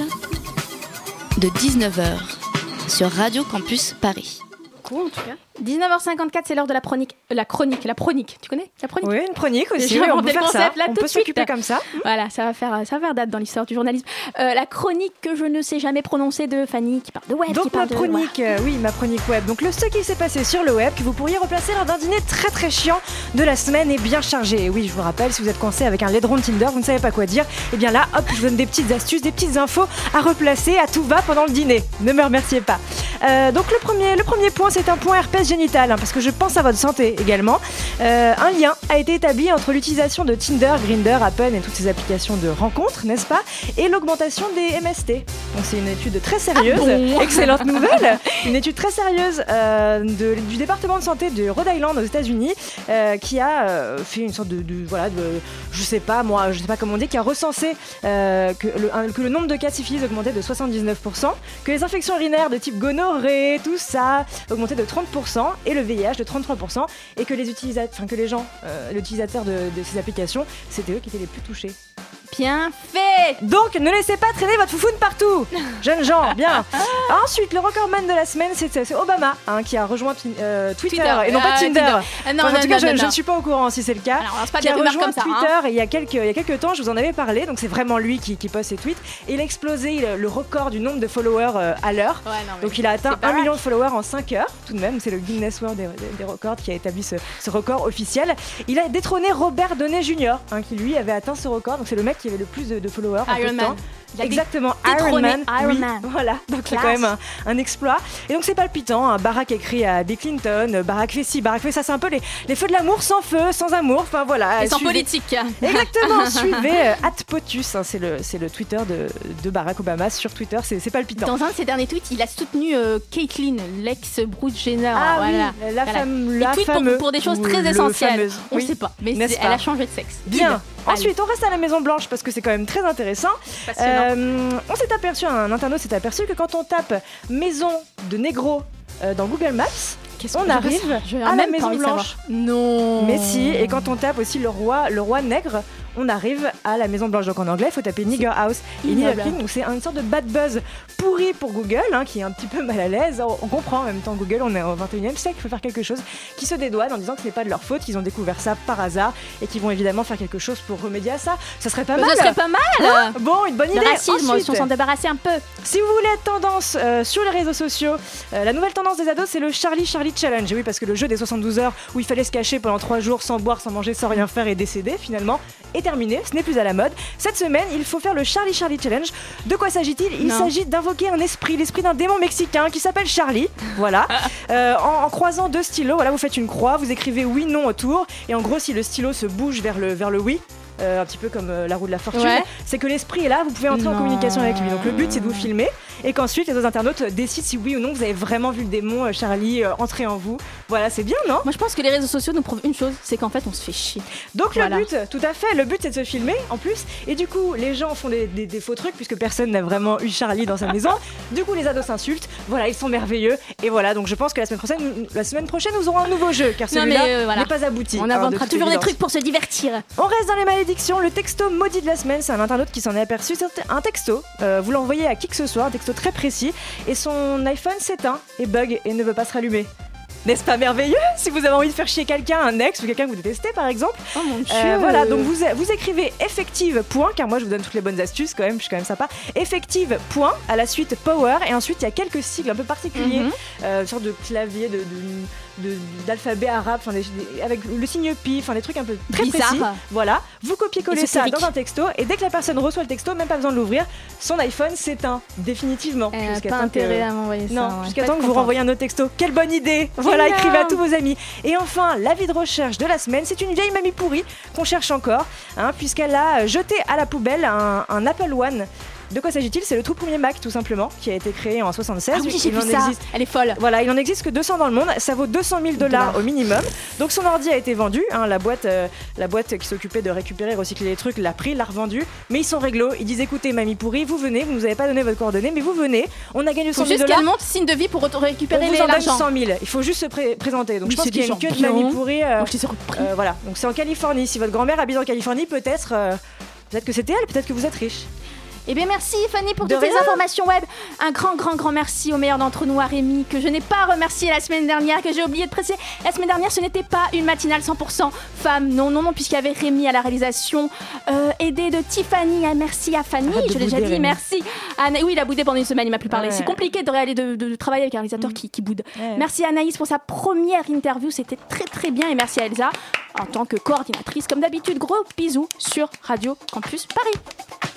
de 19h sur Radio Campus Paris. Cool en tout cas. 19h54, c'est l'heure de la chronique. Euh, la chronique, la chronique. Tu connais la chronique Oui, une chronique aussi. on peut faire ça. on peut s'occuper comme ça. Voilà, ça va faire, ça va faire date dans l'histoire du journalisme. Euh, la chronique que je ne sais jamais prononcer de Fanny, qui parle de web. Donc ma chronique, euh, oui, ma chronique web. Donc le ce qui s'est passé sur le web, que vous pourriez replacer lors d'un dîner très très chiant de la semaine et bien chargé. Et oui, je vous rappelle, si vous êtes coincé avec un laidron de Tinder, vous ne savez pas quoi dire, et eh bien là, hop, je vous donne des petites astuces, des petites infos à replacer à tout va pendant le dîner. Ne me remerciez pas. Donc le premier, le premier point, c'est un point herpès hein, parce que je pense à votre santé également. Euh, un lien a été établi entre l'utilisation de Tinder, Grinder, Appen et toutes ces applications de rencontres, n'est-ce pas, et l'augmentation des MST. Donc c'est une étude très sérieuse, Ah bon *laughs* excellente nouvelle, une étude très sérieuse euh, de- du département de santé de Rhode Island aux États-Unis, euh, qui a fait une sorte de, de- voilà, de, je sais pas moi, je sais pas comment on dit, qui a recensé que, le, un- que le nombre de cas de syphilis augmentait de 79%, que les infections urinaires de type gonorrhée, tout ça, augmentaient de 30%, et le VIH de 33%, et que les utilisateurs, gens, euh, l'utilisateur de ces applications, c'était eux qui étaient les plus touchés. Bien fait Donc ne laissez pas traîner votre foufoune partout *laughs* Jeunes gens, bien Ensuite, le recordman de la semaine, c'est Obama, hein, qui a rejoint euh, Twitter, Twitter. et non pas Ah, Tinder. Ah, non, Enfin, en tout cas, non, je, ne suis pas au courant si c'est le cas. Alors, lance pas qui a rejoint comme ça, hein. Twitter il, y a quelques, il y a quelques temps, je vous en avais parlé, donc c'est vraiment lui qui, qui poste ses tweets. Et il a explosé le, le record du nombre de followers euh, à l'heure. Ouais, donc il a atteint c'est pas 1 vrai. million de followers en 5 heures, tout de même. C'est le Guinness World des, des- des records qui a établi ce, ce record officiel. Il a détrôné Robert Downey Jr., hein, qui lui avait atteint ce record. Donc c'est le mec qui avait le plus de, de followers Iron Man. Temps. Il a Exactement, Iron Man. Iron oui, Man. Voilà, donc c'est quand même un, un exploit. Et donc c'est palpitant. hein. Barack écrit à Bill Clinton, Barack fait ci, Barack fait ça. C'est un peu les, les feux de l'amour sans feu, sans amour. Enfin voilà. Et sans Suivez- politique. Exactement, *laughs* suivez euh, @potus, hein, c'est le c'est le Twitter de, de Barack Obama sur Twitter, c'est c'est palpitant. Dans un de ses derniers tweets, il a soutenu euh, Caitlyn, l'ex Bruce Jenner. Ah voilà. oui, la Voilà. femme, la tweet pour- fameuse pour, des choses très le essentielles. fameuse, On oui. sait pas, mais pas elle a changé de sexe. Bien. Allez. Ensuite, on reste à la Maison Blanche parce que c'est quand même très intéressant. Passionnant. Euh, on s'est aperçu, un internaute s'est aperçu que quand on tape maison de négro euh, dans Google Maps, on arrive à la Maison Blanche. Non. Mais si, et quand on tape aussi le roi, le roi nègre, on arrive à la Maison Blanche. Donc en anglais, il faut taper Nigger House et. Nigger King. Donc c'est une sorte de bad buzz pourri pour Google, hein, qui est un petit peu mal à l'aise. On, on comprend en même temps Google, on est au 21e siècle, il faut faire quelque chose. Qui se dédouane en disant que ce n'est pas de leur faute, qu'ils ont découvert ça par hasard et qu'ils vont évidemment faire quelque chose pour remédier à ça. Ça serait pas Mais mal. ce serait pas mal. Hein bon, une bonne Le idée. racisme, Ensuite, on s'en débarrasser un peu. si vous voulez être tendance euh, sur les réseaux sociaux, euh, la nouvelle tendance des ados, c'est le Charlie Charlie Challenge. Et oui, parce que le jeu des 72 heures où il fallait se cacher pendant 3 jours sans boire, sans manger, sans rien faire et décéder, finalement, est terminé. Ce n'est plus à la mode. Cette semaine, il faut faire le Charlie Charlie Challenge. De quoi s'agit-il Il s'agit d'invoquer un esprit, l'esprit d'un démon mexicain qui s'appelle Charlie. Voilà. *laughs* Euh, en, en croisant deux stylos, voilà, vous faites une croix, vous écrivez oui, non autour. Et en gros, si le stylo se bouge vers le, vers le oui, euh, un petit peu comme euh, la roue de la fortune, Ouais. c'est que l'esprit est là, vous pouvez entrer en communication avec lui. Donc le but c'est de vous filmer et qu'ensuite les autres internautes décident si oui ou non vous avez vraiment vu le démon euh, Charlie euh, entrer en vous. Voilà, c'est bien, non? Moi, je pense que les réseaux sociaux nous prouvent une chose, c'est qu'en fait, on se fait chier. Donc Voilà. le but, tout à fait, le but c'est de se filmer en plus. Et du coup, les gens font des, des- des faux trucs puisque personne n'a vraiment eu Charlie dans sa maison. Du coup, les ados s'insultent. Voilà, ils sont merveilleux. Et voilà, donc je pense que la semaine prochaine, la semaine prochaine nous aurons un nouveau jeu car celui-là euh, voilà. n'est pas abouti. On de inventera toujours des trucs pour se divertir. On reste dans les malédictions. Le texto maudit de la semaine, c'est un internaute qui s'en est aperçu. C'est un texto. Euh, vous l'envoyez à qui que ce soit, un texto très précis. Et son iPhone s'éteint et bug et ne veut pas se rallumer. N'est-ce pas merveilleux? Si vous avez envie de faire chier quelqu'un, un ex ou quelqu'un que vous détestez par exemple. Oh mon dieu. Euh, voilà, donc vous, vous écrivez effective point, car moi je vous donne toutes les bonnes astuces quand même, je suis quand même sympa. Effective point, à la suite power, et ensuite il y a quelques sigles un peu particuliers, Mhm. euh, une sorte de clavier de- d'alphabet arabe, enfin, des- des- avec le signe pi, enfin des trucs un peu très Bizarre. précis. Voilà, vous copiez-coller ça dans un texto et dès que la personne reçoit le texto, même pas besoin de l'ouvrir, son iPhone s'éteint définitivement. Euh, jusqu'à pas que- intérêt à m'envoyer ça. non, ouais. jusqu'à temps que vous renvoyez un autre texto. Quelle bonne idée Voilà, Énorme. écrivez à tous vos amis. Et enfin, l'avis de recherche de la semaine, c'est une vieille mamie pourrie qu'on cherche encore, hein, puisqu'elle a jeté à la poubelle un, un Apple One. De quoi s'agit-il C'est le tout premier Mac, tout simplement, qui a été créé en 76. Ah oui, j'ai Il vu en ça. existe- Elle est folle. Voilà, il en existe que 200 dans le monde. Ça vaut 200 000 dollars au minimum. Donc son ordi a été vendu. hein, la boîte, euh, la boîte qui s'occupait de récupérer, recycler les trucs, l'a pris, l'a revendu. Mais ils sont réglo. Ils disent écoutez, mamie pourrie, vous venez. Vous nous avez pas donné votre coordonnée, mais vous venez. On a gagné 100 Faut 000 juste dollars. qu'elle monte signe de vie pour récupérer On les vous en donne l'argent. 100 000. Il faut juste se pré- présenter. Donc je pense c'est qu'il y a une queue de mamie pourrie. euh, euh, voilà. Donc c'est en Californie. Si votre grand-mère habite en Californie, peut-être, peut-être que c'était elle. Peut-être que vous êtes riche. Eh bien merci Fanny pour De toutes les rien. informations web. Un grand grand grand merci au meilleur d'entre nous à Rémi que je n'ai pas remercié la semaine dernière, que j'ai oublié de préciser. La semaine dernière ce n'était pas une matinale 100% femme, non non non puisqu'il y avait Rémi à la réalisation, euh, aidé de Tiffany. Ah, merci à Fanny, je l'ai déjà dit, Rémi. merci. à Ana- Oui il a boudé pendant une semaine, il m'a plus parlé. Ouais. C'est compliqué de, réaliser- de, de- de travailler avec un réalisateur qui, qui boude. Ouais. Merci à Anaïs pour sa première interview, c'était très très bien et merci à Elsa en tant que coordinatrice comme d'habitude. Gros bisous sur Radio Campus Paris.